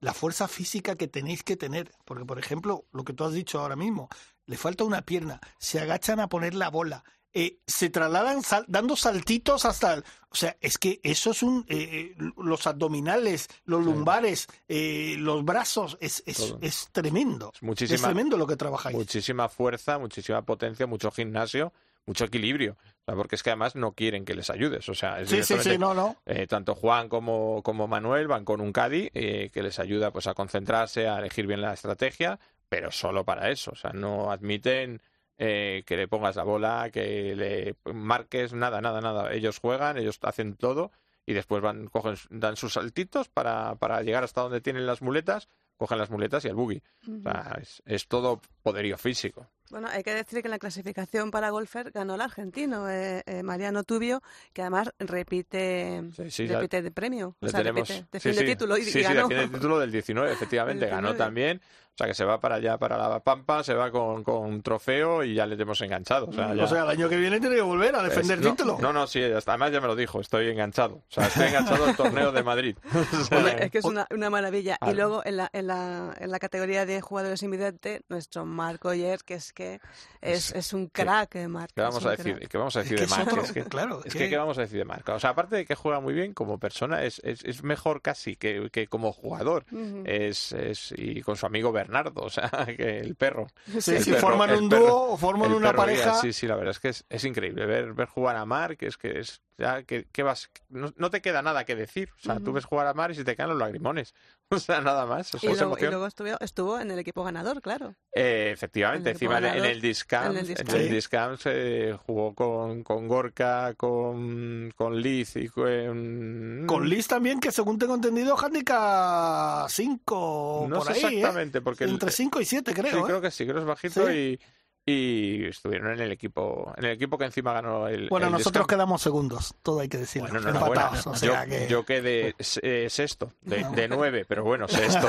la fuerza física que tenéis que tener. Porque, por ejemplo, lo que tú has dicho ahora mismo, le falta una pierna, se agachan a poner la bola, eh, se trasladan sal- dando saltitos hasta... el- o sea, es que eso es un... eh, eh, los abdominales, los lumbares, eh, los brazos, es, es, es tremendo. Es tremendo lo que trabajáis. muchísima fuerza, muchísima potencia, mucho gimnasio, mucho equilibrio. Porque es que además no quieren que les ayudes. O sea, es Sí, sí, sí, no, no. Eh, tanto Juan como, como Manuel van con un Caddy eh, que les ayuda pues a concentrarse, a elegir bien la estrategia, pero solo para eso. O sea, no admiten eh, que le pongas la bola, que le marques, nada, nada, nada. Ellos juegan, ellos hacen todo y después van, cogen, dan sus saltitos para, para llegar hasta donde tienen las muletas, cogen las muletas y el buggy. O sea, es, es todo poderío físico. Bueno, hay que decir que en la clasificación para golfer ganó el argentino, eh, eh, Mariano Tubio, que además repite, Sí, sí, ya- repite de premio. Le o sea, tenemos, repite, sí, defiende sí. título y, sí, y sí, ganó. defiende el título del 19, efectivamente, El ganó 19. también. O sea, que se va para allá, para la Pampa, se va con, con trofeo y ya le tenemos enganchado. O sea, ya- O sea, el año que viene tiene que volver a defender es- no, título. No, no, sí, además ya me lo dijo, estoy enganchado. O sea, estoy enganchado al torneo de Madrid. O sea, Hombre, es que es una, una maravilla. Y luego en la, en, la, en la categoría de jugadores invidentes, nuestro Marco Oyer, que es que es, es un crack, eh, Marc. ¿Qué vamos, a decir. ¿Qué vamos a decir que de otro- Es que, claro, es que- ¿qué vamos a decir de Marc? O sea, aparte de que juega muy bien como persona, es, es, es mejor casi que, que como jugador. Es, es, y con su amigo Bernardo, o sea, que el perro. Sí, El si perro- forman un perro- dúo o forman una guía, pareja. Sí, sí, la verdad es que es, es increíble ver, ver jugar a Marc, es que es ya que, que vas, no, no te queda nada que decir. O sea, tú Ujú. ves jugar a Marc y se te caen los lagrimones. O sea, nada más. O sea, Y luego, y luego estuvo, estuvo en el equipo ganador, claro. Eh, efectivamente, En encima en, el Discamp, en el Discamp. se jugó con, con Gorka, con, con Liz y con... Con Liz también, que según tengo entendido, handicap 5 No por sé ahí, ¿eh? exactamente, porque... el- Entre 5 y 7, creo. sí, ¿eh? creo que sí, creo que es bajito Sí. y, y estuvieron en el equipo en el equipo que encima ganó el Bueno, el nosotros quedamos segundos, todo hay que decirlo. Bueno, enhorabuena. empatados, o yo, sea que... yo quedé eh, sexto, de, de nueve, pero bueno, sexto.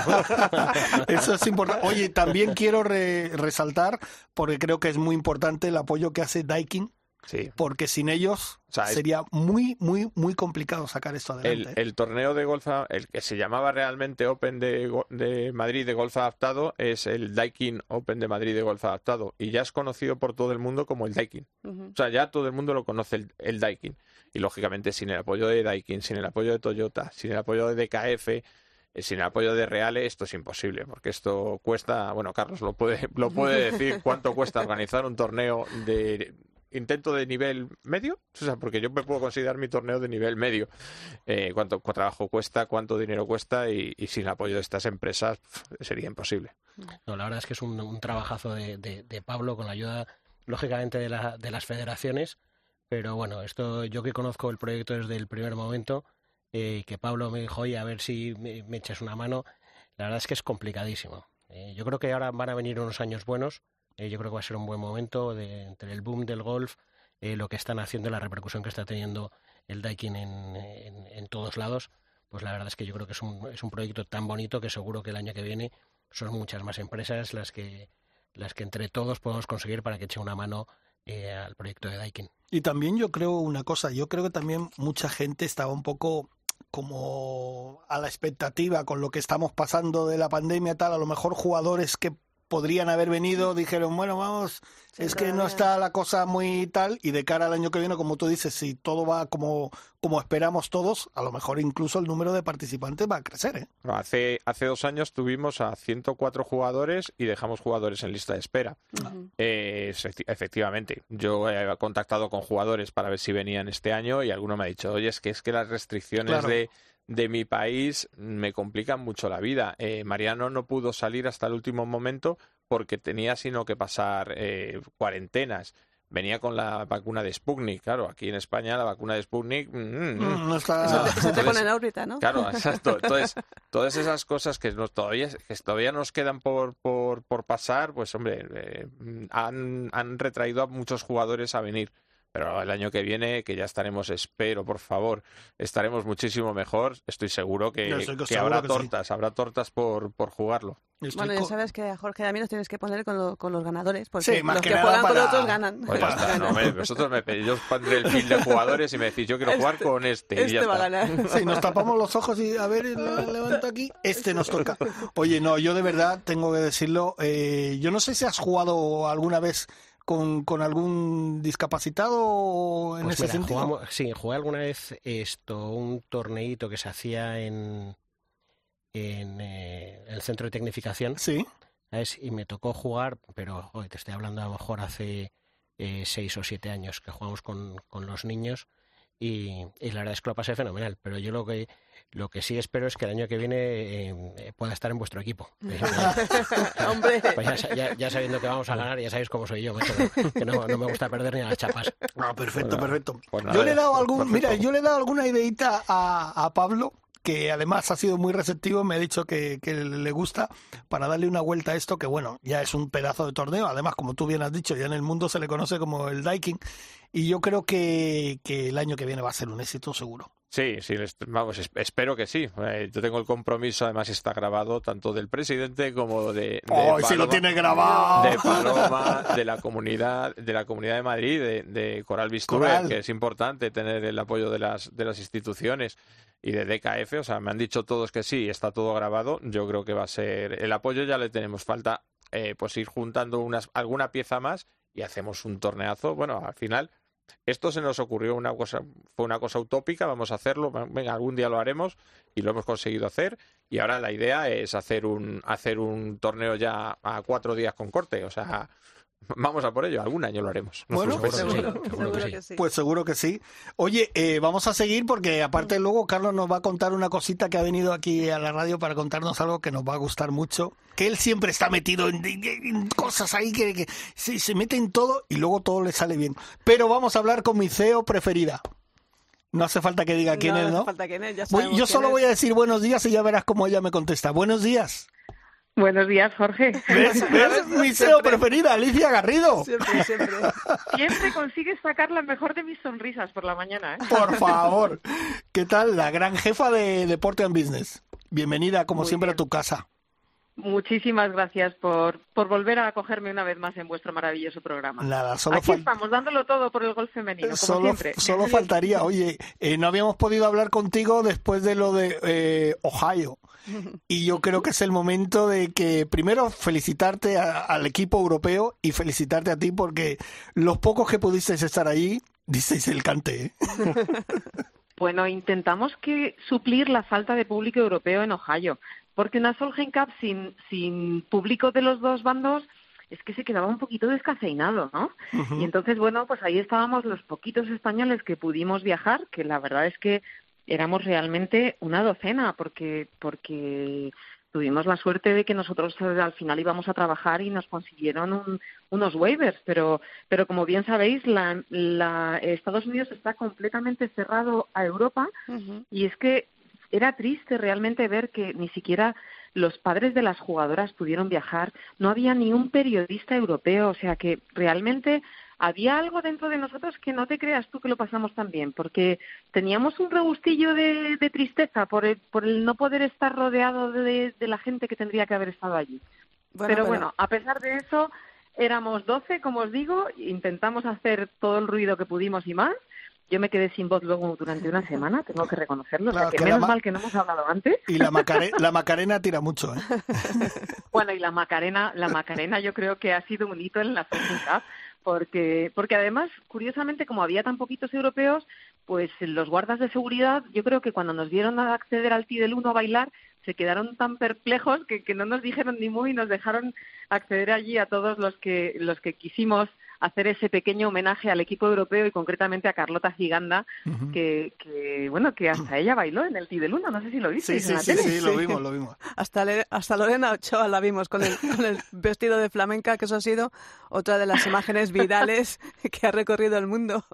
Eso es importante. Oye, también quiero re- resaltar, porque creo que es muy importante el apoyo que hace Daikin, Sí. porque sin ellos O sea, es- sería muy, muy, muy complicado sacar esto El, adelante. ¿eh? el torneo de golf, el que se llamaba realmente Open de, de Madrid de golf adaptado, es el Daikin Open de Madrid de golf adaptado. Y ya es conocido por todo el mundo como el Daikin. O sea, ya todo el mundo lo conoce el, el Daikin. Y lógicamente, sin el apoyo de Daikin, sin el apoyo de Toyota, sin el apoyo de DKF, eh, sin el apoyo de Reale, esto es imposible. Porque esto cuesta, bueno, Carlos lo puede, lo puede decir, cuánto cuesta organizar un torneo de intento de nivel medio, o sea, porque yo me puedo considerar mi torneo de nivel medio. Eh, cuánto cu- trabajo cuesta, cuánto dinero cuesta y, sin apoyo de estas empresas sería imposible. No, la verdad es que es un, trabajazo de, Pablo con la ayuda, lógicamente, de, la- de las federaciones. Pero bueno, esto yo que conozco el proyecto desde el primer momento, eh, que Pablo me dijo, oye, a ver si me, me echas una mano, la verdad es que es complicadísimo. Eh, yo creo que ahora van a venir unos años buenos. Eh, yo creo que va a ser un buen momento de, entre el boom del golf, eh, lo que están haciendo, la repercusión que está teniendo el Daikin en, en- todos lados. Pues la verdad es que yo creo que es un, es un proyecto tan bonito que seguro que el año que viene son muchas más empresas las que las que entre todos podemos conseguir para que eche una mano eh, al proyecto de Daikin. Y también yo creo una cosa, yo creo que también mucha gente estaba un poco como a la expectativa con lo que estamos pasando de la pandemia tal, a lo mejor jugadores que podrían haber venido dijeron, bueno, vamos, Sí, es que no está la cosa muy tal y de cara al año que viene, como tú dices, si todo va como, como esperamos todos, a lo mejor incluso el número de participantes va a crecer, ¿eh? Bueno, Hace, hace dos años tuvimos a 104 jugadores y dejamos jugadores en lista de espera. Eh, efecti- efectivamente, yo he contactado con jugadores para ver si venían este año y alguno me ha dicho, oye, es que es que las restricciones Claro. de, de mi país me complican mucho la vida. Eh, Mariano no pudo salir hasta el último momento porque tenía sino que pasar eh, cuarentenas. Venía con la vacuna de Sputnik, claro, aquí en España la vacuna de Sputnik... mm, mm, Mm, no está... Eso te, eso te entonces- pone en órbita, ¿no? Claro, exacto. Entonces, todas esas cosas que, nos todavía, que todavía nos quedan por, por, por pasar, pues hombre, eh, han, han retraído a muchos jugadores a venir. Pero el año que viene, que ya estaremos, espero, por favor, estaremos muchísimo mejor. Estoy seguro que, Yo estoy que seguro habrá que sí. tortas, habrá tortas por, por jugarlo. Estoy Bueno, ya sabes que a Jorge mí nos tienes que poner con, lo- con los ganadores, porque Sí, más los que que, juegan con otros ganan. Pues ya está, no, hombre, vosotros me pedís, yo os pondré el fin de jugadores y me decís, yo quiero jugar con este. y ya Este va a ganar. Sí, nos tapamos los ojos y a ver, le- levanto aquí, este nos toca. Oye, no, yo de verdad tengo que decirlo, eh, yo no sé si has jugado alguna vez con, con algún discapacitado en Pues ese mira, sentido. jugamos- sí, jugué alguna vez esto, un torneito que se hacía en, en eh, el centro de tecnificación, Sí, ¿sabes? Y me tocó jugar, pero joder, te estoy hablando a lo mejor hace eh, seis o siete años que jugamos con, con los niños y, y la verdad es que lo pasé fenomenal. Pero yo lo que lo que sí espero es que el año que viene eh, pueda estar en vuestro equipo. Eh, Hombre, pues ya, sa- ya- ya sabiendo que vamos a ganar, ya sabéis cómo soy yo, macho, que no, no me gusta perder ni a las chapas. Ah, perfecto, perfecto. Pues yo le he dado algún, perfecto. mira, yo le he dado alguna ideita a, a Pablo que además ha sido muy receptivo, me ha dicho que, que le gusta para darle una vuelta a esto, que bueno, ya es un pedazo de torneo, además como tú bien has dicho, ya en el mundo se le conoce como el Daikin, y yo creo que, que el año que viene va a ser un éxito seguro. Sí, sí, vamos, es- espero que sí. Eh, yo tengo el compromiso, además está grabado, tanto del presidente como de, de ¡Oh, si lo Paloma- tiene grabado! de Paloma, de la comunidad, de la comunidad de Madrid, de, de Coral Coral. que es importante tener el apoyo de las, de las instituciones y de DKF. O sea, me han dicho todos que sí, está todo grabado. Yo creo que va a ser. El apoyo ya le tenemos falta eh, pues ir juntando unas, alguna pieza más y hacemos un torneazo. Bueno, al final esto se nos ocurrió una cosa, fue una cosa utópica, vamos a hacerlo, algún día lo haremos y lo hemos conseguido hacer. Y ahora la idea es hacer un, hacer un torneo ya a cuatro días con corte, o sea, Vamos a por ello, algún año lo haremos. bueno, pues seguro, que sí. Pues seguro que sí. Oye, eh, vamos a seguir porque aparte luego Carlos nos va a contar una cosita que ha venido aquí a la radio para contarnos algo que nos va a gustar mucho. Que él siempre está metido en, cosas ahí que, se, mete en todo y luego todo le sale bien. Pero vamos a hablar con mi CEO preferida. No hace falta que diga quién es, ¿no? Falta quién es, ya yo solo voy a decir buenos días y ya verás cómo ella me contesta. Buenos días. Buenos días, Jorge. ¿Ves, mi SEO preferida, Alicia Garrido? Siempre, siempre. Siempre consigues sacar la mejor de mis sonrisas por la mañana, ¿eh? Por favor. ¿Qué tal? La gran jefa de Deporte and Business. Bienvenida, como siempre, a tu casa. Muchísimas gracias por, por volver a acogerme una vez más en vuestro maravilloso programa. Nada, solo Aquí estamos dándolo todo por el golf femenino, como solo, siempre. Solo faltaría, oye, eh, no habíamos podido hablar contigo después de lo de eh, Ohio. Y yo creo que es el momento de que primero felicitarte al equipo europeo y felicitarte a ti porque los pocos que pudisteis estar allí, disteis el cante. ¿eh? Bueno, intentamos que suplir la falta de público europeo en Ohio, porque en la Solheim Cup sin, sin público de los dos bandos es que se quedaba un poquito descafeinado, ¿no? Y entonces, bueno, pues ahí estábamos los poquitos españoles que pudimos viajar, que la verdad es que éramos realmente una docena porque porque tuvimos la suerte de que nosotros eh, al final íbamos a trabajar y nos consiguieron unos waivers, pero, pero como bien sabéis, la, la, Estados Unidos está completamente cerrado a Europa y es que era triste realmente ver que ni siquiera los padres de las jugadoras pudieron viajar, no había ni un periodista europeo, o sea que realmente había algo dentro de nosotros que no te creas tú que lo pasamos tan bien, porque teníamos un regustillo de, tristeza por el, por el no poder estar rodeado de, la gente que tendría que haber estado allí. pero, bueno, a pesar de eso, éramos doce, como os digo, intentamos hacer todo el ruido que pudimos y más. Yo me quedé sin voz luego durante una semana, tengo que reconocerlo. que, menos mal que no hemos hablado antes. Y la, la Macarena tira mucho, ¿eh? bueno, y la Macarena, la Macarena yo creo que ha sido un hito en la Cup porque, porque además, curiosamente, como había tan poquitos europeos, pues los guardas de seguridad, yo creo que cuando nos vieron a acceder al TI del 1 a bailar, se quedaron tan perplejos que, que no nos dijeron ni muy y nos dejaron acceder allí a todos los que, los que quisimos hacer ese pequeño homenaje al equipo europeo y concretamente a Carlota Giganda, que, que, bueno, que hasta ella bailó en el T del 1, no sé si lo viste. Sí, sí, sí, lo vimos, lo vimos. Hasta, hasta Lorena Ochoa la vimos con el, con el vestido de flamenca, que eso ha sido otra de las imágenes virales que ha recorrido el mundo.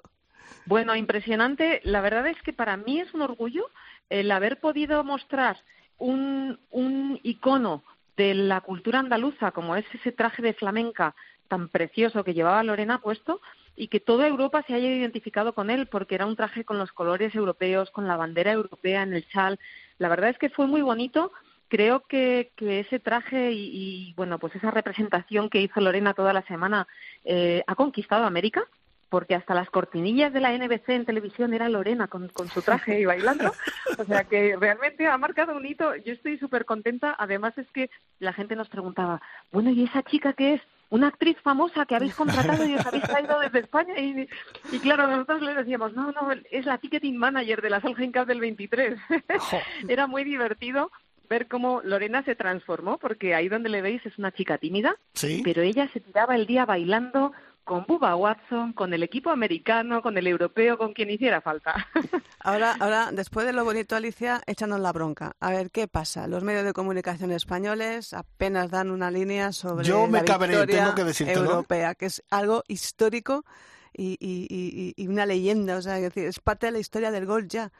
Bueno, impresionante. La verdad es que para mí es un orgullo el haber podido mostrar un, un icono de la cultura andaluza, como es ese traje de flamenca tan precioso que llevaba Lorena puesto y que toda Europa se haya identificado con él porque era un traje con los colores europeos, con la bandera europea en el chal. La verdad es que fue muy bonito. Creo que, que ese traje y, bueno, pues esa representación que hizo Lorena toda la semana eh, ha conquistado América porque hasta las cortinillas de la NBC en televisión era Lorena con, con su traje y bailando. O sea que realmente ha marcado un hito. Yo estoy súper contenta. Además es que la gente nos preguntaba, bueno, ¿y esa chica qué es? Una actriz famosa que habéis contratado y os habéis traído desde España. Y, y claro, nosotros le decíamos, no, no, es la ticketing manager de la Solheim Cup del 23. Era muy divertido ver cómo Lorena se transformó, porque ahí donde le veis es una chica tímida, pero ella se tiraba el día bailando con Bubba Watson, con el equipo americano, con el europeo, con quien hiciera falta. Ahora, ahora, después de lo bonito, Alicia, échanos la bronca. A ver, ¿qué pasa? Los medios de comunicación españoles apenas dan una línea sobre Yo me la tengo que decirte, europea, que es algo histórico y, y, y, una leyenda. O sea, es, decir, es parte de la historia del gol ya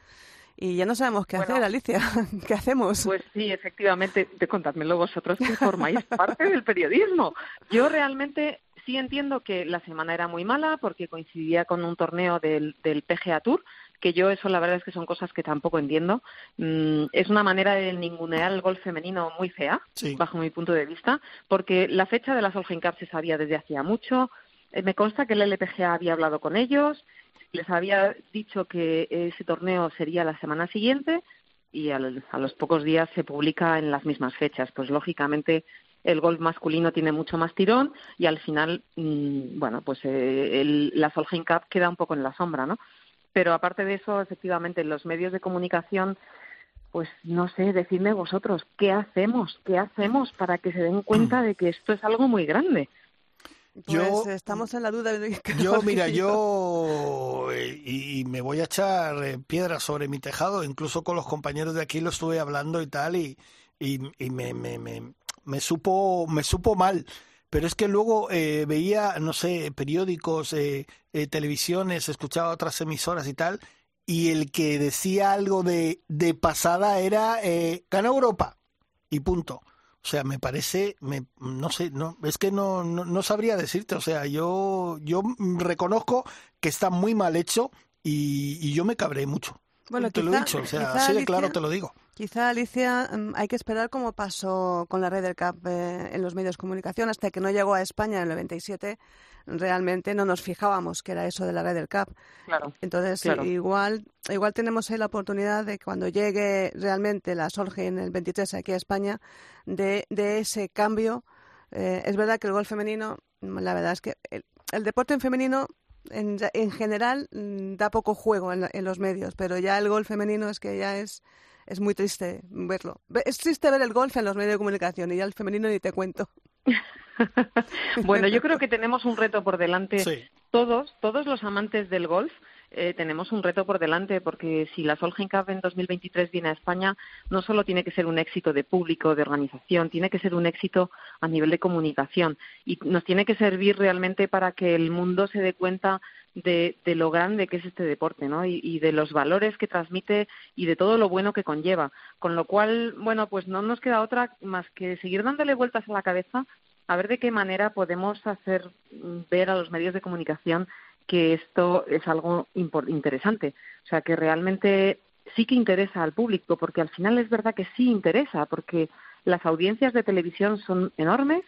y ya no sabemos qué hacer, Alicia. ¿Qué hacemos? Pues sí, efectivamente, de contádmelo vosotros que formáis parte del periodismo. Yo realmente sí entiendo que la semana era muy mala porque coincidía con un torneo del, del PGA Tour, que yo eso la verdad es que son cosas que tampoco entiendo. Mm, es una manera de ningunear el golf femenino muy fea, bajo mi punto de vista, porque la fecha de la Solheim Cup se sabía desde hacía mucho. Eh, me consta que el LPGA había hablado con ellos, les había dicho que ese torneo sería la semana siguiente y a los pocos días se publica en las mismas fechas. Pues lógicamente el golf masculino tiene mucho más tirón y al final, mm, bueno, pues eh, el, la Solheim Cup queda un poco en la sombra, ¿no? Pero aparte de eso, efectivamente, los medios de comunicación, pues no sé, decidme vosotros, ¿qué hacemos? ¿Qué hacemos para que se den cuenta de que esto es algo muy grande? Pues estamos en la duda de Yo, mira, yo eh, y, me voy a echar eh, piedras sobre mi tejado, incluso con los compañeros de aquí lo estuve hablando y tal, y, y, me, me, me, me, supo, me supo mal. Pero es que luego eh, veía, no sé, periódicos, eh, televisiones, escuchaba otras emisoras y tal, y el que decía algo de, de pasada era gana Europa y punto. O sea, me parece, me, no sé, no, es que no, no, sabría decirte. O sea, yo, yo reconozco que está muy mal hecho y, yo me cabré mucho. Bueno, te lo he dicho, o sea, así de claro te lo digo. Quizá, Alicia, mm, hay que esperar como pasó con la red del CAP eh, en los medios de comunicación hasta que no llegó a España en el 97 realmente no nos fijábamos que era eso de la red del CAP. Claro, Entonces, igual igual tenemos ahí la oportunidad de cuando llegue realmente la Solge en el 23 aquí a España, de, de ese cambio. Eh, es verdad que el gol femenino, la verdad es que el, deporte en femenino en, en, general mm, da poco juego en, en, los medios, pero ya el gol femenino es que ya es, es muy triste verlo. Es triste ver el golf en los medios de comunicación y ya el femenino ni te cuento. bueno, yo creo que tenemos un reto por delante. Todos, todos los amantes del golf eh, tenemos un reto por delante porque si la Solheim Cup en 2023 viene a España, no solo tiene que ser un éxito de público, de organización, tiene que ser un éxito a nivel de comunicación y nos tiene que servir realmente para que el mundo se dé cuenta de, lo grande que es este deporte, ¿no? Y, y, de los valores que transmite y de todo lo bueno que conlleva. Con lo cual, bueno, pues no nos queda otra más que seguir dándole vueltas a la cabeza a ver de qué manera podemos hacer ver a los medios de comunicación que esto es algo interesante. O sea, que realmente sí que interesa al público, porque al final es verdad que sí interesa, porque las audiencias de televisión son enormes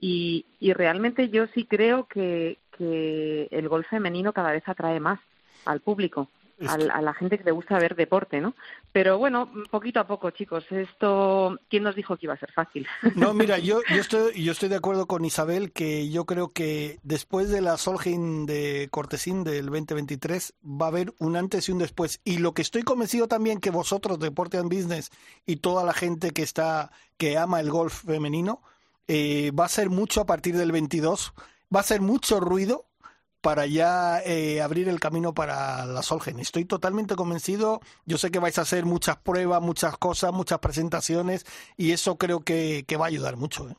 y, y realmente yo sí creo que, que el golf femenino cada vez atrae más al público a, la gente que le gusta ver deporte, ¿no? Pero bueno, poquito a poco, chicos. Esto, ¿quién nos dijo que iba a ser fácil? No, mira, yo, yo, estoy, yo estoy de acuerdo con Isabel que yo creo que después de la Solheim de Cortesín del 2023 va a haber un antes y un después. Y lo que estoy convencido también que vosotros, Deporte and Business y toda la gente que está, que ama el golf femenino, eh, va a ser mucho a partir del 22. Va a ser mucho ruido para ya eh, abrir el camino para la Solgen. Estoy totalmente convencido. Yo sé que vais a hacer muchas pruebas, muchas cosas, muchas presentaciones y eso creo que, va a ayudar mucho. ¿eh?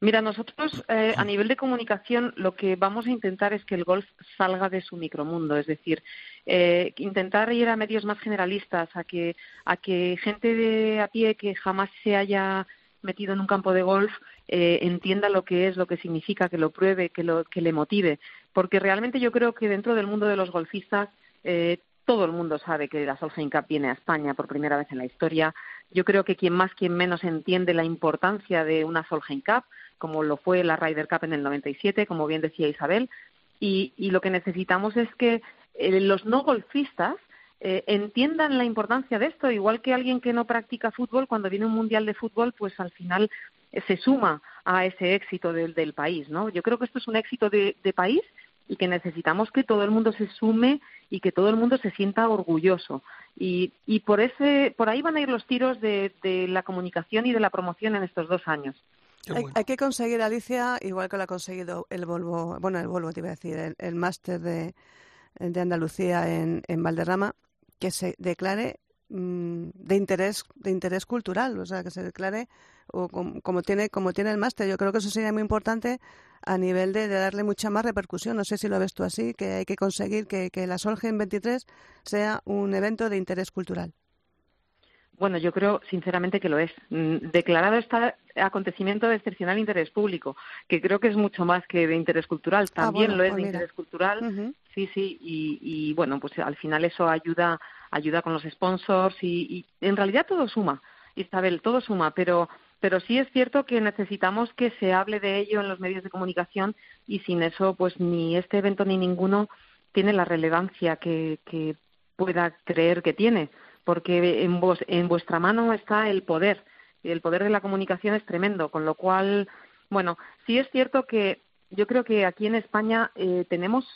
Mira, nosotros eh, a nivel de comunicación lo que vamos a intentar es que el golf salga de su micromundo, es decir, intentar ir a medios más generalistas, a que, a que gente de a pie que jamás se haya metido en un campo de golf entienda lo que es, lo que significa, que lo pruebe, que, lo, que le motive porque realmente yo creo que dentro del mundo de los golfistas eh, todo el mundo sabe que la Solheim Cup viene a España por primera vez en la historia. Yo creo que quien más, quien menos entiende la importancia de una Solheim Cup, como lo fue la Ryder Cup en el 97, como bien decía Isabel, y, lo que necesitamos es que eh, los no golfistas eh, entiendan la importancia de esto, igual que alguien que no practica fútbol, cuando viene un mundial de fútbol, pues al final se suma a ese éxito del, del país, ¿no? Yo creo que esto es un éxito de, país y que necesitamos que todo el mundo se sume y que todo el mundo se sienta orgulloso. Y, y por, ese, por ahí van a ir los tiros de, de la comunicación y de la promoción en estos dos años. Hay, que conseguir, Alicia, igual que lo ha conseguido el Volvo, bueno, el Volvo te iba a decir, el, máster de, de, Andalucía en, en Valderrama, que se declare mm, de interés de interés cultural, o sea, que se declare o como, tiene como tiene el máster. Yo creo que eso sería muy importante a nivel de, darle mucha más repercusión. No sé si lo ves tú así, que hay que conseguir que, que la Solgen 23 sea un evento de interés cultural. Bueno, yo creo sinceramente que lo es. Mm, declarado está acontecimiento de excepcional interés público, que creo que es mucho más que de interés cultural. Ah, También lo es pues de interés cultural. Sí, sí. Y, y, bueno, pues al final eso ayuda ayuda con los sponsors y, y en realidad todo suma. Isabel, todo suma, pero pero sí es cierto que necesitamos que se hable de ello en los medios de comunicación y sin eso, pues ni este evento ni ninguno tiene la relevancia que, pueda creer que tiene, porque en, vos, en vuestra mano está el poder el poder de la comunicación es tremendo, con lo cual, bueno, sí es cierto que yo creo que aquí en España eh, tenemos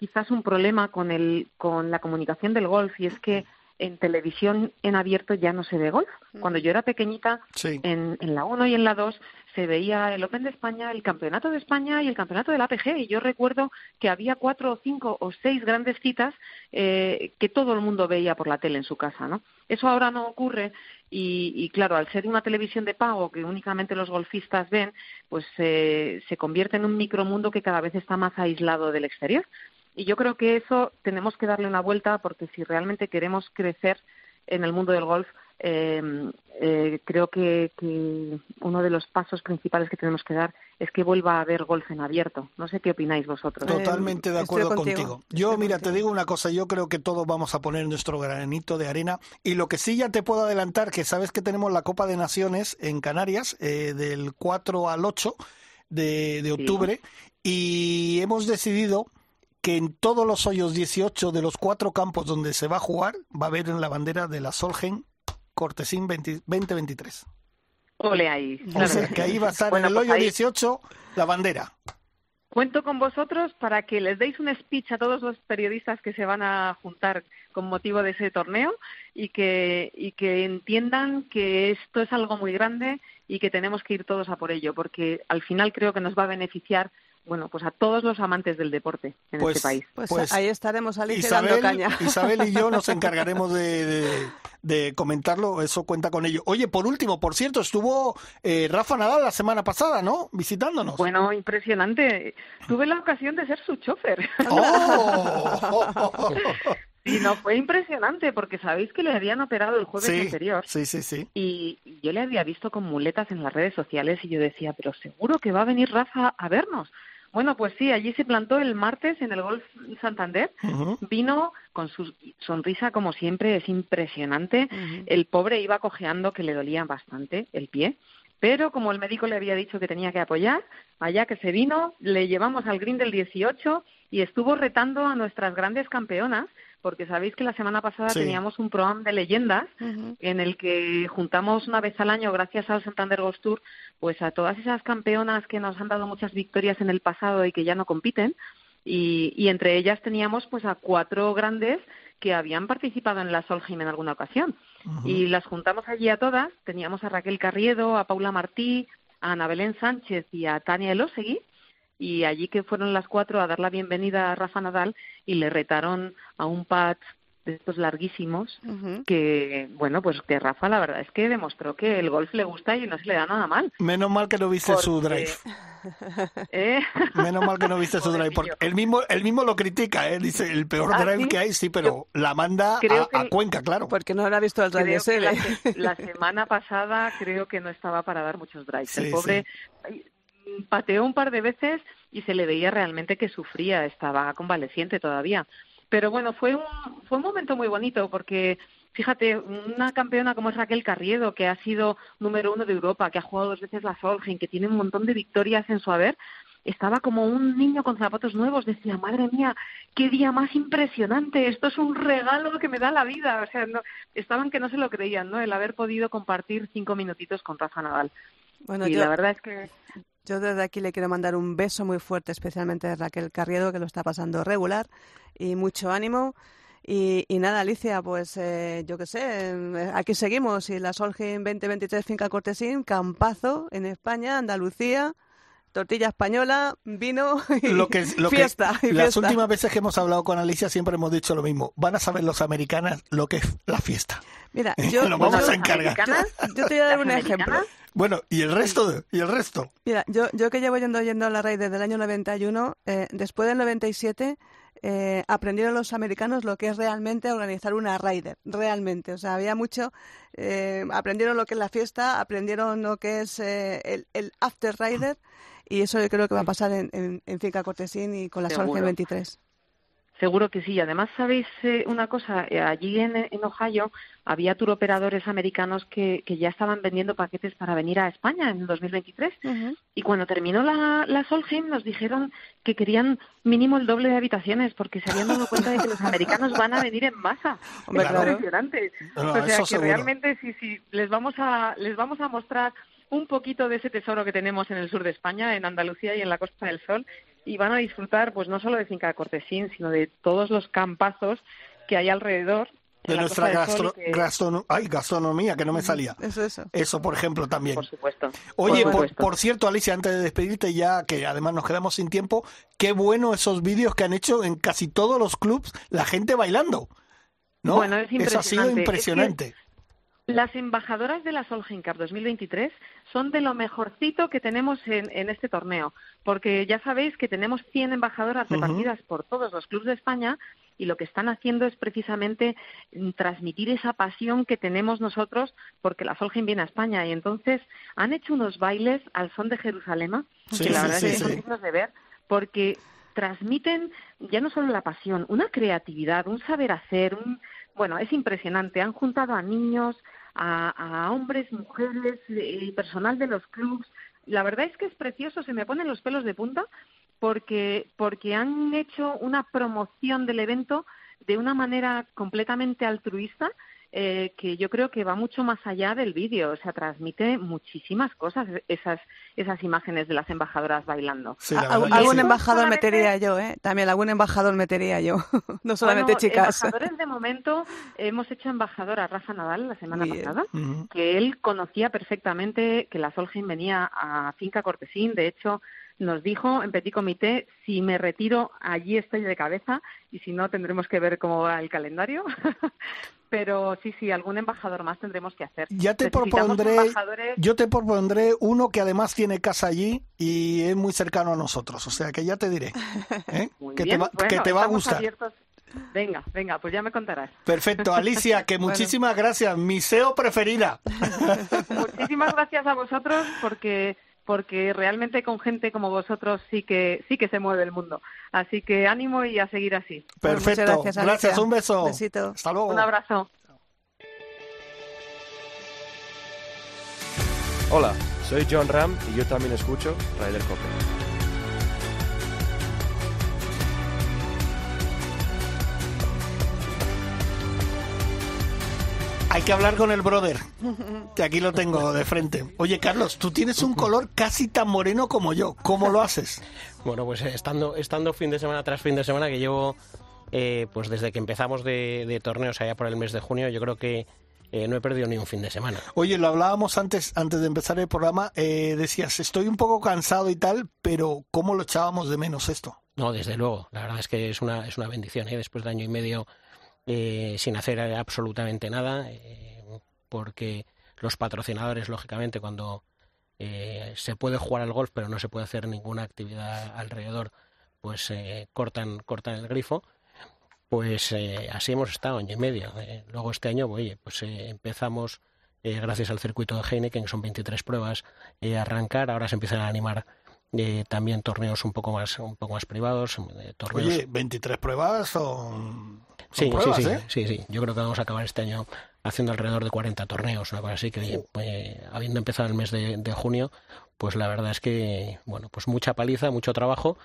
quizás un problema con, el, con la comunicación del golf y es que en televisión en abierto ya no se ve golf. Cuando yo era pequeñita, en, en la 1 y en la 2 se veía el Open de España, el Campeonato de España y el Campeonato del APG. Y yo recuerdo que había cuatro o cinco o seis grandes citas eh, que todo el mundo veía por la tele en su casa, ¿no? Eso ahora no ocurre y, y claro, al ser una televisión de pago que únicamente los golfistas ven, pues eh, se convierte en un micromundo que cada vez está más aislado del exterior. Y yo creo que eso tenemos que darle una vuelta porque si realmente queremos crecer en el mundo del golf, eh, eh, creo que, uno de los pasos principales que tenemos que dar es que vuelva a haber golf en abierto. No sé qué opináis vosotros. Totalmente de acuerdo contigo. Yo, mira, te digo una cosa, yo creo que todos vamos a poner nuestro granito de arena y lo que sí ya te puedo adelantar, que sabes que tenemos la Copa de Naciones en Canarias eh, del 4 al 8 de, octubre y hemos decidido que en todos los hoyos 18 de los cuatro campos donde se va a jugar va a haber en la bandera de la Solgen Cortesín 2023. Ole ahí. que ahí va a estar en el pues hoyo 18 la bandera. Cuento con vosotros para que les deis un speech a todos los periodistas que se van a juntar con motivo de ese torneo y que, y que entiendan que esto es algo muy grande y que tenemos que ir todos a por ello, porque al final creo que nos va a beneficiar bueno, pues a todos los amantes del deporte en pues, este país. Pues, pues ahí estaremos, Alicia, Isabel, caña. Isabel y yo nos encargaremos de, comentarlo, eso cuenta con ello. Oye, por último, por cierto, estuvo eh, Rafa Nadal la semana pasada, ¿no? Visitándonos. Bueno, impresionante. Tuve la ocasión de ser su chofer. ¡Oh! Sí, no, fue impresionante porque sabéis que le habían operado el jueves anterior. Sí, sí, sí. Y yo le había visto con muletas en las redes sociales y yo decía, pero seguro que va a venir Rafa a vernos. Bueno, pues sí, allí se plantó el martes en el Golf Santander. Vino con su sonrisa, como siempre, es impresionante. El pobre iba cojeando que le dolía bastante el pie. Pero como el médico le había dicho que tenía que apoyar, allá que se vino, le llevamos al green del 18 y estuvo retando a nuestras grandes campeonas porque sabéis que la semana pasada teníamos un programa de leyendas en el que juntamos una vez al año, gracias al Santander Ghost Tour, pues a todas esas campeonas que nos han dado muchas victorias en el pasado y que ya no compiten. Y, entre ellas teníamos pues a cuatro grandes que habían participado en la Solheim en alguna ocasión. Y las juntamos allí a todas. Teníamos a Raquel Carriedo, a Paula Martí, a Ana Belén Sánchez y a Tania Elosegui y allí que fueron las cuatro a dar la bienvenida a Rafa Nadal y le retaron a un pad de estos larguísimos que bueno pues que Rafa la verdad es que demostró que el golf le gusta y no se le da nada mal. Menos mal que no viste su drive. ¿Eh? menos mal que no viste su drive porque él mismo él mismo lo critica ¿eh? dice el peor ¿Ah, drive que hay sí pero la manda a, Cuenca claro. Porque no ha visto el drive la, semana pasada creo que no estaba para dar muchos drives. El pobre pateó un par de veces y se le veía realmente que sufría, estaba convaleciente todavía. Pero bueno, fue un, fue un momento muy bonito porque, fíjate, una campeona como es Raquel Carriedo, que ha sido número uno de Europa, que ha jugado dos veces la Solheim, que tiene un montón de victorias en su haber, estaba como un niño con zapatos nuevos, decía, madre mía, qué día más impresionante, esto es un regalo que me da la vida. O sea, no, estaban que no se lo creían, ¿no? El haber podido compartir cinco minutitos con Rafa Nadal. Bueno, y la verdad es que yo desde aquí le quiero mandar un beso muy fuerte, especialmente a Raquel Carriedo, que lo está pasando regular, y mucho ánimo. Y, nada, Alicia, pues eh, yo qué sé, eh, aquí seguimos. Y la Solheim 2023 Finca Cortesín, campazo en España, Andalucía, tortilla española, vino y lo que, lo fiesta, Las últimas veces que hemos hablado con Alicia siempre hemos dicho lo mismo. Van a saber los americanas lo que es la fiesta. Mira, yo, lo vamos a encargar. Yo, te voy a dar un ejemplo. Bueno, ¿y el resto? ¿Y el resto? Mira, yo, yo que llevo yendo, yendo a la raíz desde el año 91, eh, después del 97 eh, aprendieron los americanos lo que es realmente organizar una raider, realmente. O sea, había mucho, eh, aprendieron lo que es la fiesta, aprendieron lo que es eh, el, el, after rider y eso yo creo que va a pasar en, en, Finca Cortesín y con la Solge 23. Seguro que sí. Además, sabéis eh, una cosa, eh, allí en, en, Ohio había turoperadores americanos que, que, ya estaban vendiendo paquetes para venir a España en 2023. Uh -huh. Y cuando terminó la, la Solheim nos dijeron que querían mínimo el doble de habitaciones porque se habían dado cuenta de que los americanos van a venir en masa. Hombre, es claro. impresionante. No, o sea, que seguro. realmente sí, sí, les vamos a, les vamos a mostrar un poquito de ese tesoro que tenemos en el sur de España, en Andalucía y en la Costa del Sol, y van a disfrutar pues no solo de Finca de Cortesín, sino de todos los campazos que hay alrededor. De la nuestra gastro- y que- gastrono- ay, gastronomía, que no me salía. Eso, eso. Eso, por ejemplo, también. Por supuesto. Oye, por por, supuesto. por cierto, Alicia, antes de despedirte ya, que además nos quedamos sin tiempo, qué bueno esos vídeos que han hecho en casi todos los clubs, la gente bailando. ¿no? Bueno, es Eso ha sido impresionante. Es que- impresionante. Las embajadoras de la Solheim Cup 2023 son de lo mejorcito que tenemos en, en este torneo, porque ya sabéis que tenemos 100 embajadoras repartidas por todos los clubes de España y lo que están haciendo es precisamente mm, transmitir esa pasión que tenemos nosotros porque la Solheim viene a España. Y entonces han hecho unos bailes al son de Jerusalén Sí, que la sí, verdad sí, es que son dignos de ver porque transmiten ya no solo la pasión, una creatividad, un saber hacer, un bueno, es impresionante. Han juntado a niños, a, a hombres, mujeres, eh, personal de los clubs. La verdad es que es precioso, se me ponen los pelos de punta porque porque han hecho una promoción del evento de una manera completamente altruista eh, que yo creo que va mucho más allá del vídeo, o sea, transmite muchísimas cosas esas esas imágenes de las embajadoras bailando. Sí, la algún sí. embajador Solamente- metería yo, ¿eh? También algún embajador metería yo. no solamente Bueno, chicas. Embajadores de momento hemos hecho embajador a Rafa Nadal la semana Bien. pasada, Ujú. que él conocía perfectamente que la Solheim venía a Finca Cortesín. De hecho, nos dijo en Petit Comité, si me retiro, allí estoy de cabeza y si no, tendremos que ver cómo va el calendario. Pero sí, sí, algún embajador más tendremos que hacer. Ya te propondré, embajadores- yo te propondré uno que además tiene casa allí y es muy cercano a nosotros, o sea que ya te diré, ¿eh? Que, te va, bueno, que te va a gustar. abiertos. Venga, venga, pues ya me contarás. Perfecto, Alicia, que Bueno. muchísimas gracias, mi SEO preferida. Muchísimas gracias a vosotros porque porque realmente con gente como vosotros sí que sí que se mueve el mundo. Así que ánimo y a seguir así. Pues Perfecto, gracias, un beso. Besito. Hasta luego. Un abrazo. Hola, soy John Ram y yo también escucho Cope. Hay que hablar con el brother, que aquí lo tengo de frente. Oye, Carlos, tú tienes un color casi tan moreno como yo. ¿Cómo lo haces? Bueno, pues eh, estando, estando fin de semana tras fin de semana, que llevo, eh, pues desde que empezamos de, de torneos allá por el mes de junio, yo creo que eh, no he perdido ni un fin de semana. Oye, lo hablábamos antes, antes de empezar el programa. eh, decías, estoy un poco cansado y tal, pero ¿cómo lo echábamos de menos esto? No, desde luego. La verdad es que es una, es una bendición, ¿eh? después de año y medio eh, sin hacer absolutamente nada, eh, porque los patrocinadores, lógicamente, cuando eh, se puede jugar al golf, pero no se puede hacer ninguna actividad alrededor, pues eh, cortan, cortan el grifo. Pues eh, así hemos estado año y medio. Luego este año, oye, pues empezamos, gracias al circuito de Heineken, que son 23 pruebas, a arrancar. Ahora se empiezan a animar eh, también torneos un poco más, un poco más privados, eh, torneos Oye, 23 pruebas son, son Sí, pruebas, sí, sí, ¿eh? sí, sí. Yo creo que vamos a acabar este año haciendo alrededor de 40 torneos, una cosa así, que oye, eh, habiendo empezado el mes de, de junio, pues la verdad es que, bueno, pues mucha paliza, mucho trabajo,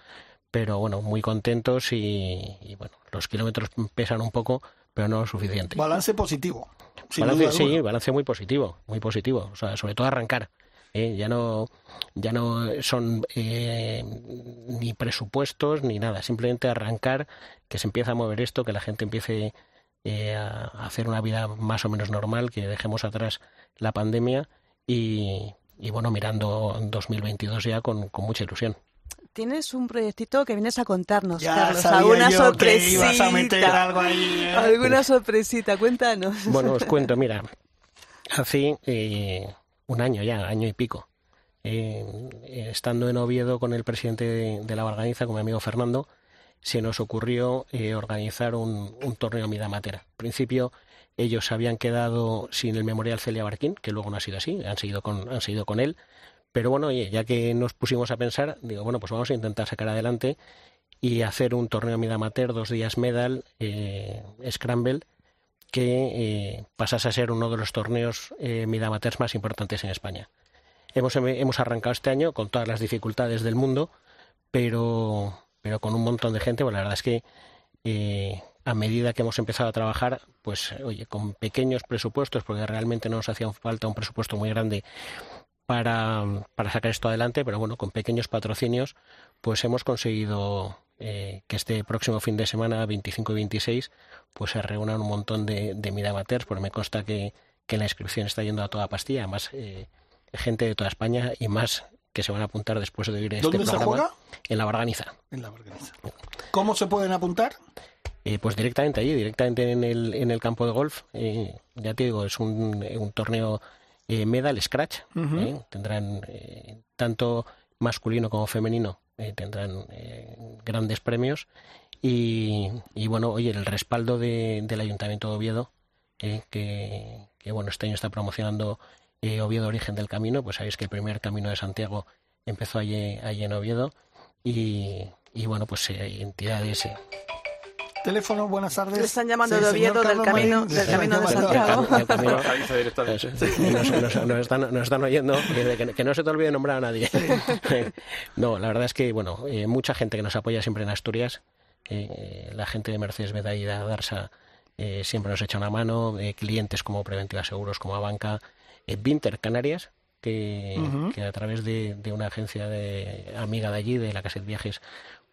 pero bueno, muy contentos y, y, bueno, los kilómetros pesan un poco, pero no lo suficiente. Balance positivo. Balance, sí, balance muy positivo, muy positivo. O sea, sobre todo arrancar. ¿Eh? Ya no, ya no son eh, ni presupuestos ni nada. Simplemente arrancar, que se empiece a mover esto, que la gente empiece eh, a hacer una vida más o menos normal, que dejemos atrás la pandemia y, y bueno, mirando 2022 ya con, con mucha ilusión. Tienes un proyectito que vienes a contarnos, Ya Carlos. sabía alguna yo que ibas a meter sorpresita. algo ahí. ¿eh? Alguna sorpresita, cuéntanos. Bueno, os cuento, mira, eh, un año ya, año y pico, eh, eh, estando en Oviedo con el presidente de, la Valganiza, con mi amigo Fernando, se nos ocurrió eh, organizar un, un torneo Midamatera. Al principio ellos habían quedado sin el memorial Celia Barquín, que luego no ha sido así, han seguido con, han seguido con él. Pero bueno, oye, ya que nos pusimos a pensar, digo, bueno, pues vamos a intentar sacar adelante y hacer un torneo Mid Amateur, dos días medal, Scramble, que pasase a ser uno de los torneos Mid Amateurs más importantes en España. Hemos, hemos arrancado este año con todas las dificultades del mundo, pero, pero con un montón de gente. Bueno, la verdad es que eh, a medida que hemos empezado a trabajar, pues oye, con pequeños presupuestos, porque realmente no nos hacía falta un presupuesto muy grande para, para sacar esto adelante, pero bueno, con pequeños patrocinios, pues hemos conseguido eh, que este próximo fin de semana, 25 y 26, pues se reúnan un montón de, de mid amateurs, porque me consta que, que, la inscripción está yendo a toda pastilla, además eh, gente de toda España y más que se van a apuntar después de oír este ¿Dónde programa. se juega? En la Barganiza. En la Barganiza. ¿Cómo se pueden apuntar? Eh, pues directamente allí, directamente en el, en el campo de golf. Eh, ya te digo, es un, un torneo eh, medal scratch. Uh -huh. Tendrán tanto masculino como femenino, tendrán grandes premios. Y, y, bueno, oye, el respaldo de, del Ayuntamiento de Oviedo, que, que, bueno, este año está promocionando Oviedo Origen del Camino, pues sabéis que el primer Camino de Santiago empezó allí, allí en Oviedo. Y, y bueno, pues hay entidades Teléfono, buenas tardes. Le están llamando sí, de Oviedo del camino, del camino de Santiago. nos, nos, están, nos están oyendo, que, que, no se te olvide nombrar a nadie. no, la verdad es que, bueno, eh, mucha gente que nos apoya siempre en Asturias, eh, la gente de Mercedes Bedaida, Darsa, eh, siempre nos echa una mano, clientes como Preventiva Seguros, como Abanca, Vinter Canarias, que, uh -huh. que, a través de, de, una agencia de, amiga de allí, de la Caset Viajes,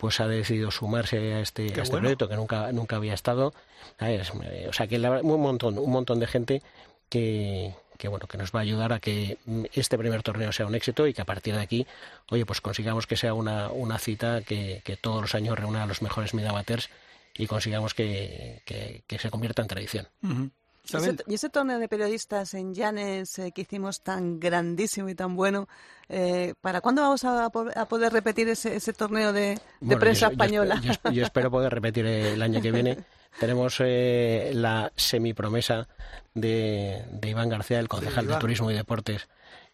pues ha decidido sumarse a este, a este bueno. proyecto que nunca, nunca había estado. O sea, que un montón, un montón de gente que, que, bueno, que nos va a ayudar a que este primer torneo sea un éxito y que a partir de aquí, oye, pues consigamos que sea una, una cita que, que todos los años reúna a los mejores midamaters y consigamos que, que, que se convierta en tradición. Uh -huh. ¿Y ese, y ese, torneo de periodistas en Llanes eh, que hicimos tan grandísimo y tan bueno, eh, ¿para cuándo vamos a, a, poder repetir ese, ese torneo de, de bueno, prensa yo, española? Yo, yo, yo, espero poder repetir el año que viene. Tenemos eh, la semipromesa de, de Iván García, el concejal sí, de Turismo y Deportes,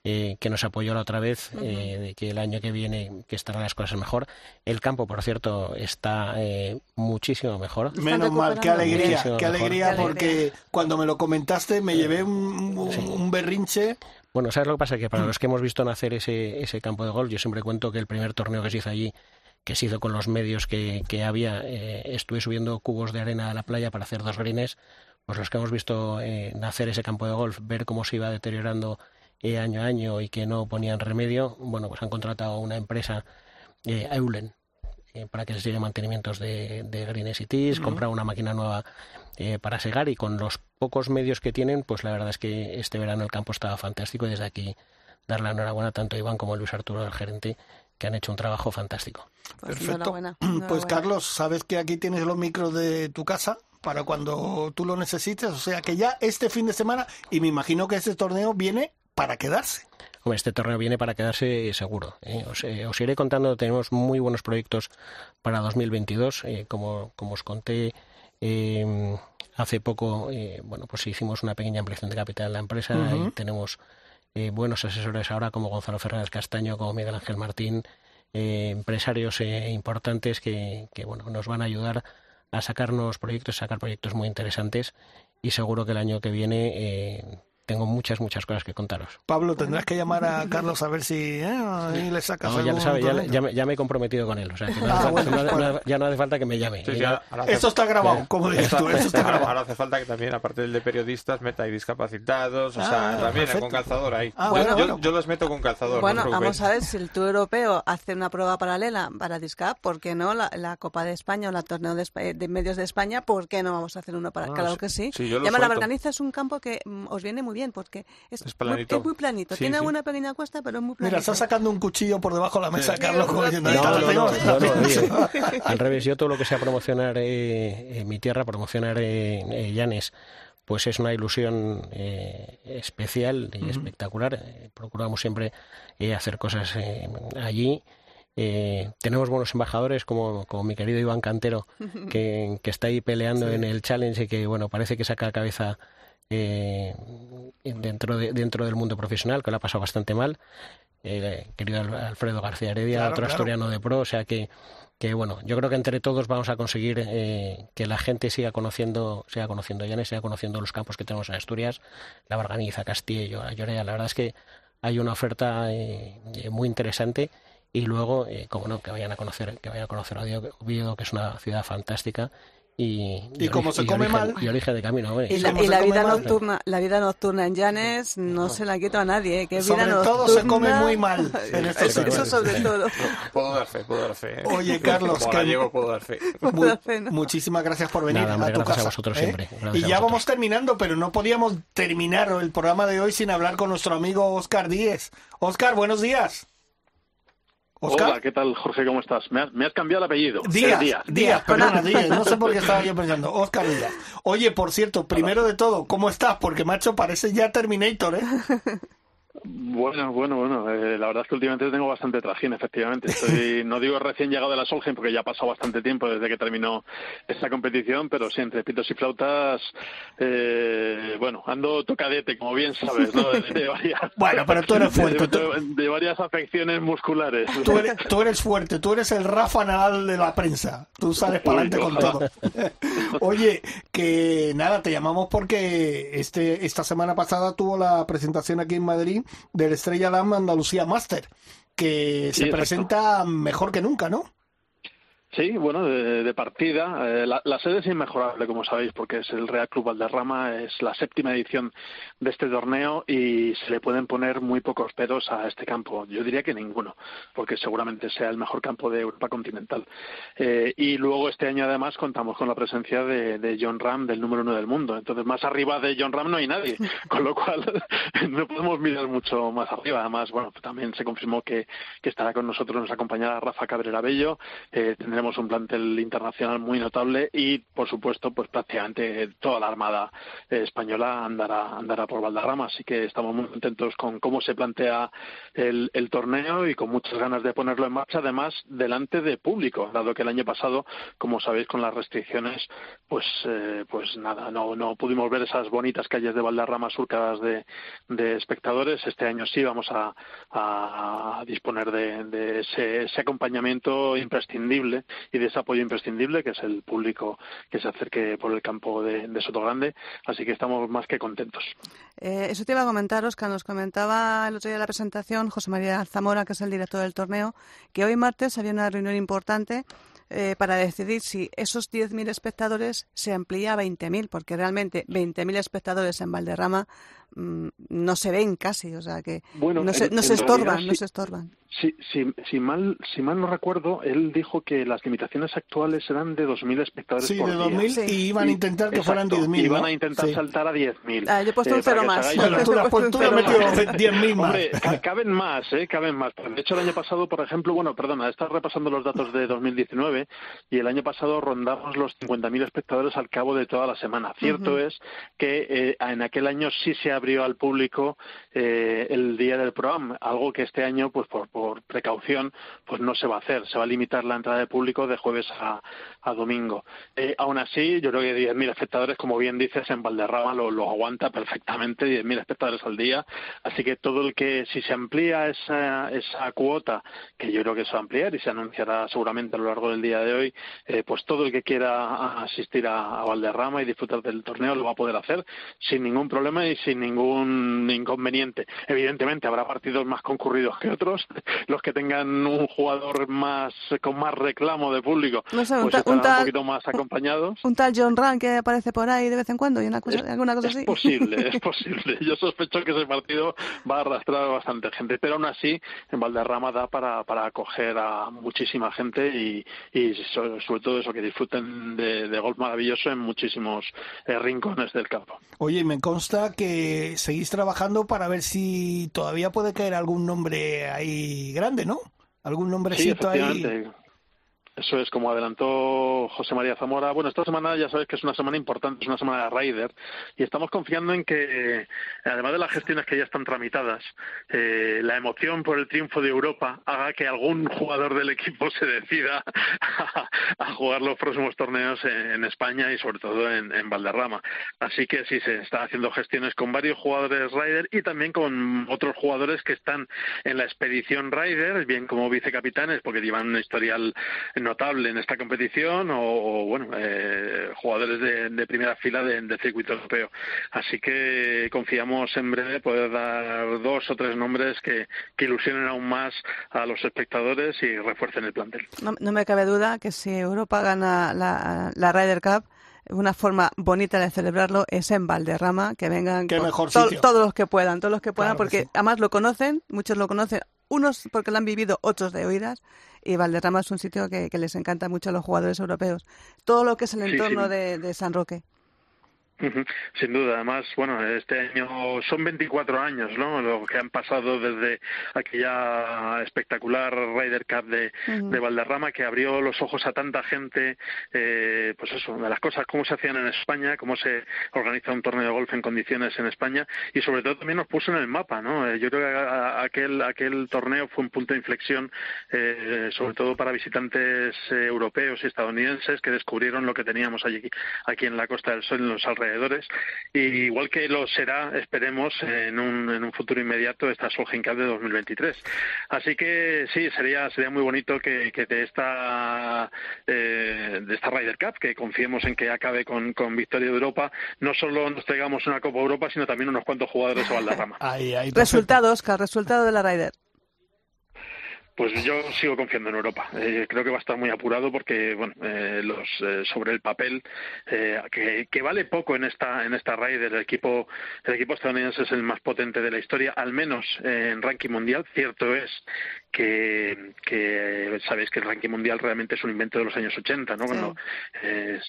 eh, que nos apoyó la otra vez, uh -huh. eh, de que el año que viene que estarán las cosas mejor. El campo, por cierto, está eh, muchísimo mejor. Menos mal, qué alegría, qué alegría, porque cuando me lo comentaste me llevé un, un, sí. un berrinche. Bueno, ¿sabes lo que pasa? Que para los que hemos visto nacer ese, ese campo de golf, yo siempre cuento que el primer torneo que se hizo allí que se hizo con los medios que, que había, eh, estuve subiendo cubos de arena a la playa para hacer dos greens, pues los que hemos visto eh, nacer ese campo de golf, ver cómo se iba deteriorando eh, año a año y que no ponían remedio, bueno, pues han contratado a una empresa, eh, Eulen, eh, para que les lleve mantenimientos de, de greens y tees, uh -huh. comprado una máquina nueva eh, para segar y con los pocos medios que tienen, pues la verdad es que este verano el campo estaba fantástico y desde aquí dar la enhorabuena tanto a Iván como a Luis Arturo, el gerente, que han hecho un trabajo fantástico. Pues Perfecto. Enhorabuena, enhorabuena. Pues Carlos, sabes que aquí tienes los micros de tu casa para cuando tú lo necesites, o sea que ya este fin de semana, y me imagino que este torneo viene para quedarse. Hombre, este torneo viene para quedarse seguro. ¿eh? Os, eh, os, iré contando, tenemos muy buenos proyectos para 2022. Eh, como, como os conté eh, hace poco, eh, bueno, pues hicimos una pequeña ampliación de capital en la empresa uh -huh. y tenemos buenos asesores ahora como Gonzalo Fernández Castaño, como Miguel Ángel Martín, empresarios importantes que, que, bueno, nos van a ayudar a sacar nuevos proyectos, sacar proyectos muy interesantes y seguro que el año que viene eh, tengo muchas, muchas cosas que contaros. Pablo, tendrás que llamar a Carlos a ver si eh, le sacas no, ya, lo sabe, ya, ya, me, ya, me, he comprometido con él. O sea, que no ah, falta, bueno, no, bueno. ya no hace falta que me llame. Sí, sí, hace, esto está grabado, como dices tú. Esto está grabado. Ahora hace falta que también, aparte del de periodistas, meta ahí discapacitados. O sea, ah, también perfecto. con calzador ahí. Ah, bueno, yo, yo, los meto con calzador. Bueno, no vamos a ver si el Tour Europeo hace una prueba paralela para Discap, ¿por qué no? La, la Copa de España o la Torneo de, de, Medios de España, ¿por qué no vamos a hacer uno para.? Ah, claro que sí. sí y además, la Organiza es un campo que mm, os viene muy bien porque es. Muy, es muy planito. Sí, Tiene sí. una pequeña cuesta, pero es muy planito. Mira, está sacando un cuchillo por debajo de la mesa, Sí. Carlos, como diciendo, No, "Esta la no, tengo". no, no, no, oye, al revés, yo todo lo que sea promocionar eh, eh, mi tierra, promocionar eh, eh, Llanes, pues es una ilusión eh, especial y espectacular. Eh, procuramos siempre eh, hacer cosas eh, allí. Eh, tenemos buenos embajadores como, como mi querido Iván Cantero, que, que está ahí peleando Sí. en el challenge y que bueno parece que saca cabeza eh, dentro, de, dentro del mundo profesional, que lo ha pasado bastante mal. Eh, querido Al- Alfredo García Heredia, Claro, otro claro. asturiano de pro, o sea que que bueno, yo creo que entre todos vamos a conseguir eh, que la gente siga conociendo, siga conociendo Llanes, siga conociendo los campos que tenemos en Asturias, la Barganiza, Castillo, Llorea. La verdad es que hay una oferta eh, muy interesante y luego, eh, como no, que vayan a conocer, que vayan a conocer Oviedo, que es una ciudad fantástica y, y, como se come mal. y origen de camino y la, vida nocturna la vida nocturna en Llanes no, se la quito a nadie ¿eh? que sobre vida todo se come muy mal en estos eso, sobre todo. Puedo dar fe puedo dar fe oye Carlos como gallego puedo dar fe. Muchísimas gracias por venir Nada, a tu gracias casa a vosotros ¿eh? siempre. Y ya vamos terminando pero no podíamos terminar el programa de hoy sin hablar con nuestro amigo Oscar Díez. Oscar buenos días ¿Oscar? Hola, ¿qué tal, Jorge? ¿Cómo estás? Me has, me has cambiado el apellido. Díaz, Díaz, Díaz, perdona, Díaz. No sé por qué estaba yo pensando. Oscar Díaz. Oye, por cierto, primero de todo, ¿cómo estás? Porque, macho, parece ya Terminator, ¿eh? Bueno, bueno, bueno. Eh, la verdad es que últimamente tengo bastante trajín, efectivamente. Estoy, no digo recién llegado de la Solgen porque ya ha pasado bastante tiempo desde que terminó esta competición, pero sí, entre pitos y flautas, eh, bueno, ando tocadete, como bien sabes, ¿no? De, varias, bueno, pero tú eres fuerte. De, varias afecciones musculares. Tú eres, tú eres fuerte, tú eres el Rafa Nadal de la prensa. Tú sales para adelante con todo. Oye, que nada, te llamamos porque este esta semana pasada tuvo la presentación aquí en Madrid del Estrella Damm Andalucía Master, que se presenta mejor que nunca, ¿no? Sí, bueno, de, partida. Eh, la, sede es inmejorable, como sabéis, porque es el Real Club Valderrama, es la séptima edición de este torneo y se le pueden poner muy pocos pedos a este campo. Yo diría que ninguno, porque seguramente sea el mejor campo de Europa continental. Eh, y luego este año, además, contamos con la presencia de, John Ram, del número uno del mundo. Entonces, más arriba de John Ram no hay nadie, con lo cual no podemos mirar mucho más arriba. Además, bueno, también se confirmó que, estará con nosotros, nos acompañará Rafa Cabrera Bello. Eh, tenemos un plantel internacional muy notable y, por supuesto, pues prácticamente toda la Armada española andará, andará por Valderrama. Así que estamos muy contentos con cómo se plantea el, torneo y con muchas ganas de ponerlo en marcha, además, delante de público, dado que el año pasado, como sabéis, con las restricciones, pues, eh, pues nada, no, no pudimos ver esas bonitas calles de Valderrama surcadas de, espectadores. Este año sí vamos a, disponer de, ese, ese acompañamiento imprescindible y de ese apoyo imprescindible que es el público que se acerque por el campo de, de Soto Grande. Así que estamos más que contentos. Eh, eso te iba a comentar, Oscar. Nos comentaba el otro día de la presentación José María Zamora, que es el director del torneo, que hoy martes había una reunión importante eh, para decidir si esos 10.000 espectadores se amplía a 20.000, porque realmente 20.000 espectadores en Valderrama no se ven casi, o sea que no, se, no se estorban, no se estorban. Si, si, si, mal, si mal no recuerdo, él dijo que las limitaciones actuales eran de 2.000 espectadores sí, por de 2.000 y iban a intentar que fueran 10.000. Iban a intentar saltar a 10.000. Ah, yo he puesto un eh, cero más. Bueno, tú, tú has metido 10.000 más. Hombre, caben más, ¿eh? Caben más. De hecho, el año pasado, por ejemplo, bueno, perdona, estás repasando los datos de 2019 y el año pasado rondamos los 50.000 espectadores al cabo de toda la semana. Cierto es que eh, en aquel año sí se abrió al público eh, el día del programa, algo que este año, pues por por precaución, pues no se va a hacer. Se va a limitar la entrada de público de jueves a, domingo. Eh, aún así, yo creo que 10.000 espectadores, como bien dices, en Valderrama lo, lo aguanta perfectamente, 10.000 espectadores al día. Así que todo el que, si se amplía esa, esa cuota, que yo creo que se va a ampliar y se anunciará seguramente a lo largo del día de hoy, eh, pues todo el que quiera asistir a, a Valderrama y disfrutar del torneo lo va a poder hacer sin ningún problema y sin ningún inconveniente. Evidentemente habrá partidos más concurridos que otros, los que tengan un jugador más con más reclamo de público, pues un, un, poquito más acompañados. Un tal John Rand que aparece por ahí de vez en cuando y una cosa, alguna cosa así. Es posible, es posible. Yo sospecho que ese partido va a arrastrar a bastante gente, pero aún así en Valderrama da para, para acoger a muchísima gente y, y sobre todo eso, que disfruten de, golf maravilloso en muchísimos eh, rincones del campo. Oye, me consta que seguís trabajando para ver si todavía puede caer algún nombre ahí grande, ¿no? Algún nombrecito ahí. Eso es, como adelantó José María Zamora. Bueno, esta semana ya sabes que es una semana importante, es una semana de Ryder, y estamos confiando en que, además de las gestiones que ya están tramitadas, eh, la emoción por el triunfo de Europa haga que algún jugador del equipo se decida a, jugar los próximos torneos en, España y sobre todo en, en, Valderrama. Así que sí, se están haciendo gestiones con varios jugadores Ryder y también con otros jugadores que están en la expedición Ryder, bien como vicecapitanes, porque llevan un historial notable en esta competición o, bueno, eh, jugadores de, primera fila del circuito europeo. Así que confiamos en breve poder dar dos o tres nombres que, que ilusionen aún más a los espectadores y refuercen el plantel. No, me cabe duda que si Europa gana la, la Ryder Cup, una forma bonita de celebrarlo es en Valderrama, que vengan todos los que puedan, todos los que puedan, porque además lo conocen, muchos lo conocen, unos porque lo han vivido, otros de oídas, y Valderrama es un sitio que, les encanta mucho a los jugadores europeos. Todo lo que es el entorno de San Roque. Sin duda, además, bueno, este año son 24 años, ¿no? Lo que han pasado desde aquella espectacular Ryder Cup de, de Valderrama que abrió los ojos a tanta gente, eh, pues eso, de las cosas, cómo se hacían en España, cómo se organiza un torneo de golf en condiciones en España y sobre todo también nos puso en el mapa, ¿no? Eh, yo creo que aquel, aquel torneo fue un punto de inflexión, eh, sobre todo para visitantes europeos y estadounidenses que descubrieron lo que teníamos allí, aquí en la Costa del Sol, en los alrededores y igual que lo será, esperemos, en un, en un futuro inmediato esta Solheim Cup de 2023. Así que sí, sería sería muy bonito que, que de esta eh, de esta Ryder Cup, que confiemos en que acabe con, con victoria de Europa, no solo nos traigamos una Copa Europa, sino también unos cuantos jugadores a Valderrama. resultado, Oscar, resultado de la Ryder. Pues yo sigo confiando en Europa. Eh, creo que va a estar muy apurado porque, bueno, eh, los, eh, sobre el papel, que, que, vale poco en esta en esta raid, el equipo el equipo estadounidense es el más potente de la historia, al menos en ranking mundial. Cierto es que, que sabéis que el ranking mundial realmente es un invento de los años 80, ¿no? Cuando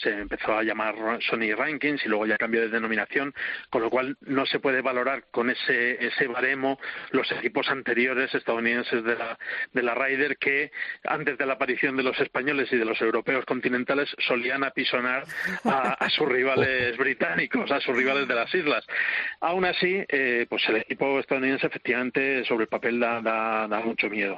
se empezó a llamar Sony Rankings y luego ya cambió de denominación, con lo cual no se puede valorar con ese ese baremo los equipos anteriores estadounidenses de la de la Ryder que antes de la aparición de los españoles y de los europeos continentales solían apisonar a, sus rivales británicos, a sus rivales de las islas. Aún así, eh, pues el equipo estadounidense efectivamente sobre el papel da, da, mucho miedo.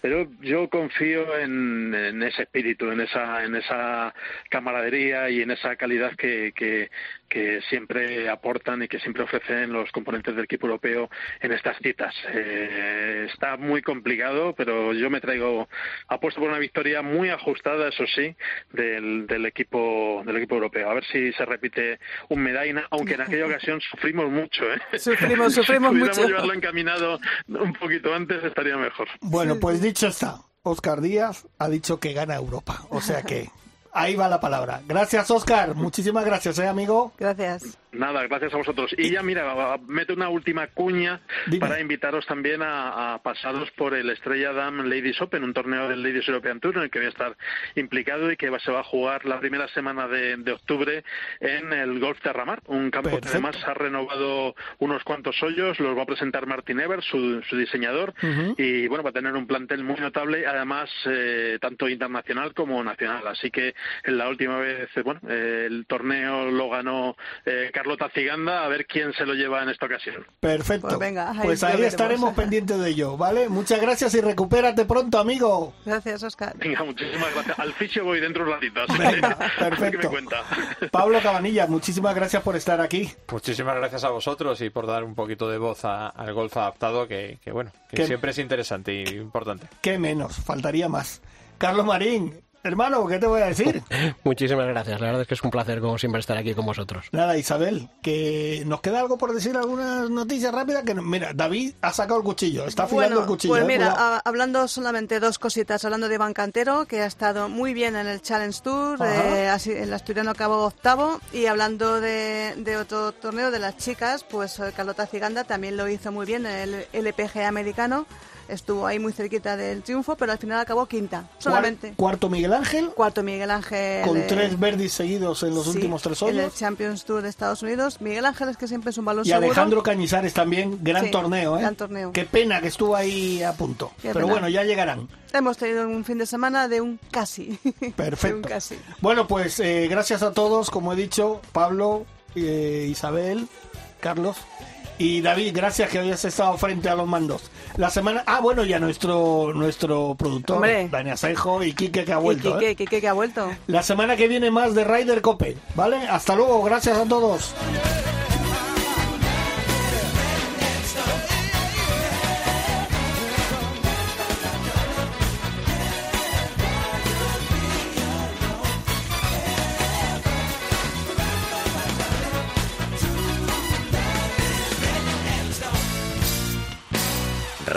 Pero yo confío en, ese espíritu, en esa, en esa camaradería y en esa calidad que, que, que siempre aportan y que siempre ofrecen los componentes del equipo europeo en estas citas. Eh, está muy complicado, pero yo me traigo apuesto por una victoria muy ajustada, eso sí, del, del equipo del equipo europeo. A ver si se repite un Medaina, aunque en aquella ocasión sufrimos mucho. ¿eh? Sufrimos, sufrimos si mucho. llevarlo encaminado un poquito antes estaría mejor. Bueno, pues dicho está. Oscar Díaz ha dicho que gana Europa. O sea que Ahí va la palabra. Gracias, Oscar. Muchísimas gracias, ¿eh, amigo? Gracias. Nada, gracias a vosotros. Y ya, mira, mete una última cuña para invitaros también a, pasaros por el Estrella Dam Ladies Open, un torneo del Ladies European Tour en el que voy a estar implicado y que se va a jugar la primera semana de, octubre en el Golf Terramar, un campo que además ha renovado unos cuantos hoyos, los va a presentar Martin Evers, su, diseñador, y bueno, va a tener un plantel muy notable, además eh, tanto internacional como nacional. Así que en la última vez, eh, bueno, eh, el torneo lo ganó Carlota Ciganda, a ver quién se lo lleva en esta ocasión. Perfecto. Pues, venga, pues ahí estaremos pendientes de ello, ¿vale? Muchas gracias y recupérate pronto, amigo. Gracias, Oscar. Venga, muchísimas gracias. Al fisio voy dentro de un ratito. perfecto. Pablo Cabanilla, muchísimas gracias por estar aquí. Muchísimas gracias a vosotros y por dar un poquito de voz al golf adaptado, que, bueno, que siempre es interesante y importante. Qué menos, faltaría más. Carlos Marín, Hermano, ¿qué te voy a decir? Muchísimas gracias. La verdad es que es un placer, como siempre, estar aquí con vosotros. Nada, Isabel, que nos queda algo por decir, algunas noticias rápidas. Que mira, David ha sacado el cuchillo, está afilando el cuchillo. Pues eh, mira, hablando solamente dos cositas, hablando de Iván Cantero, que ha estado muy bien en el Challenge Tour, eh, así, el asturiano acabó octavo, y hablando de, de, otro torneo de las chicas, pues eh, Carlota Ciganda también lo hizo muy bien en el LPG americano estuvo ahí muy cerquita del triunfo, pero al final acabó quinta, solamente. Cuarto Miguel Ángel. Cuarto Miguel Ángel. Con tres verdis seguidos en los últimos tres hoyos. En el Champions Tour de Estados Unidos. Miguel Ángel es que siempre es un balón Y Alejandro Cañizares también, gran torneo, ¿eh? Gran torneo. Qué pena que estuvo ahí a punto. pero bueno, ya llegarán. Hemos tenido un fin de semana de un casi. Perfecto. Bueno, pues eh, gracias a todos, como he dicho, Pablo, eh, Isabel, Carlos. Y David, gracias que hayas estado frente a los mandos. La semana. Ah, bueno, ya nuestro nuestro productor, Dani Asejo y Quique que ha vuelto. ¿eh? Quique, que ha vuelto. La semana que viene más de Ryder Cope, ¿vale? Hasta luego, gracias a todos.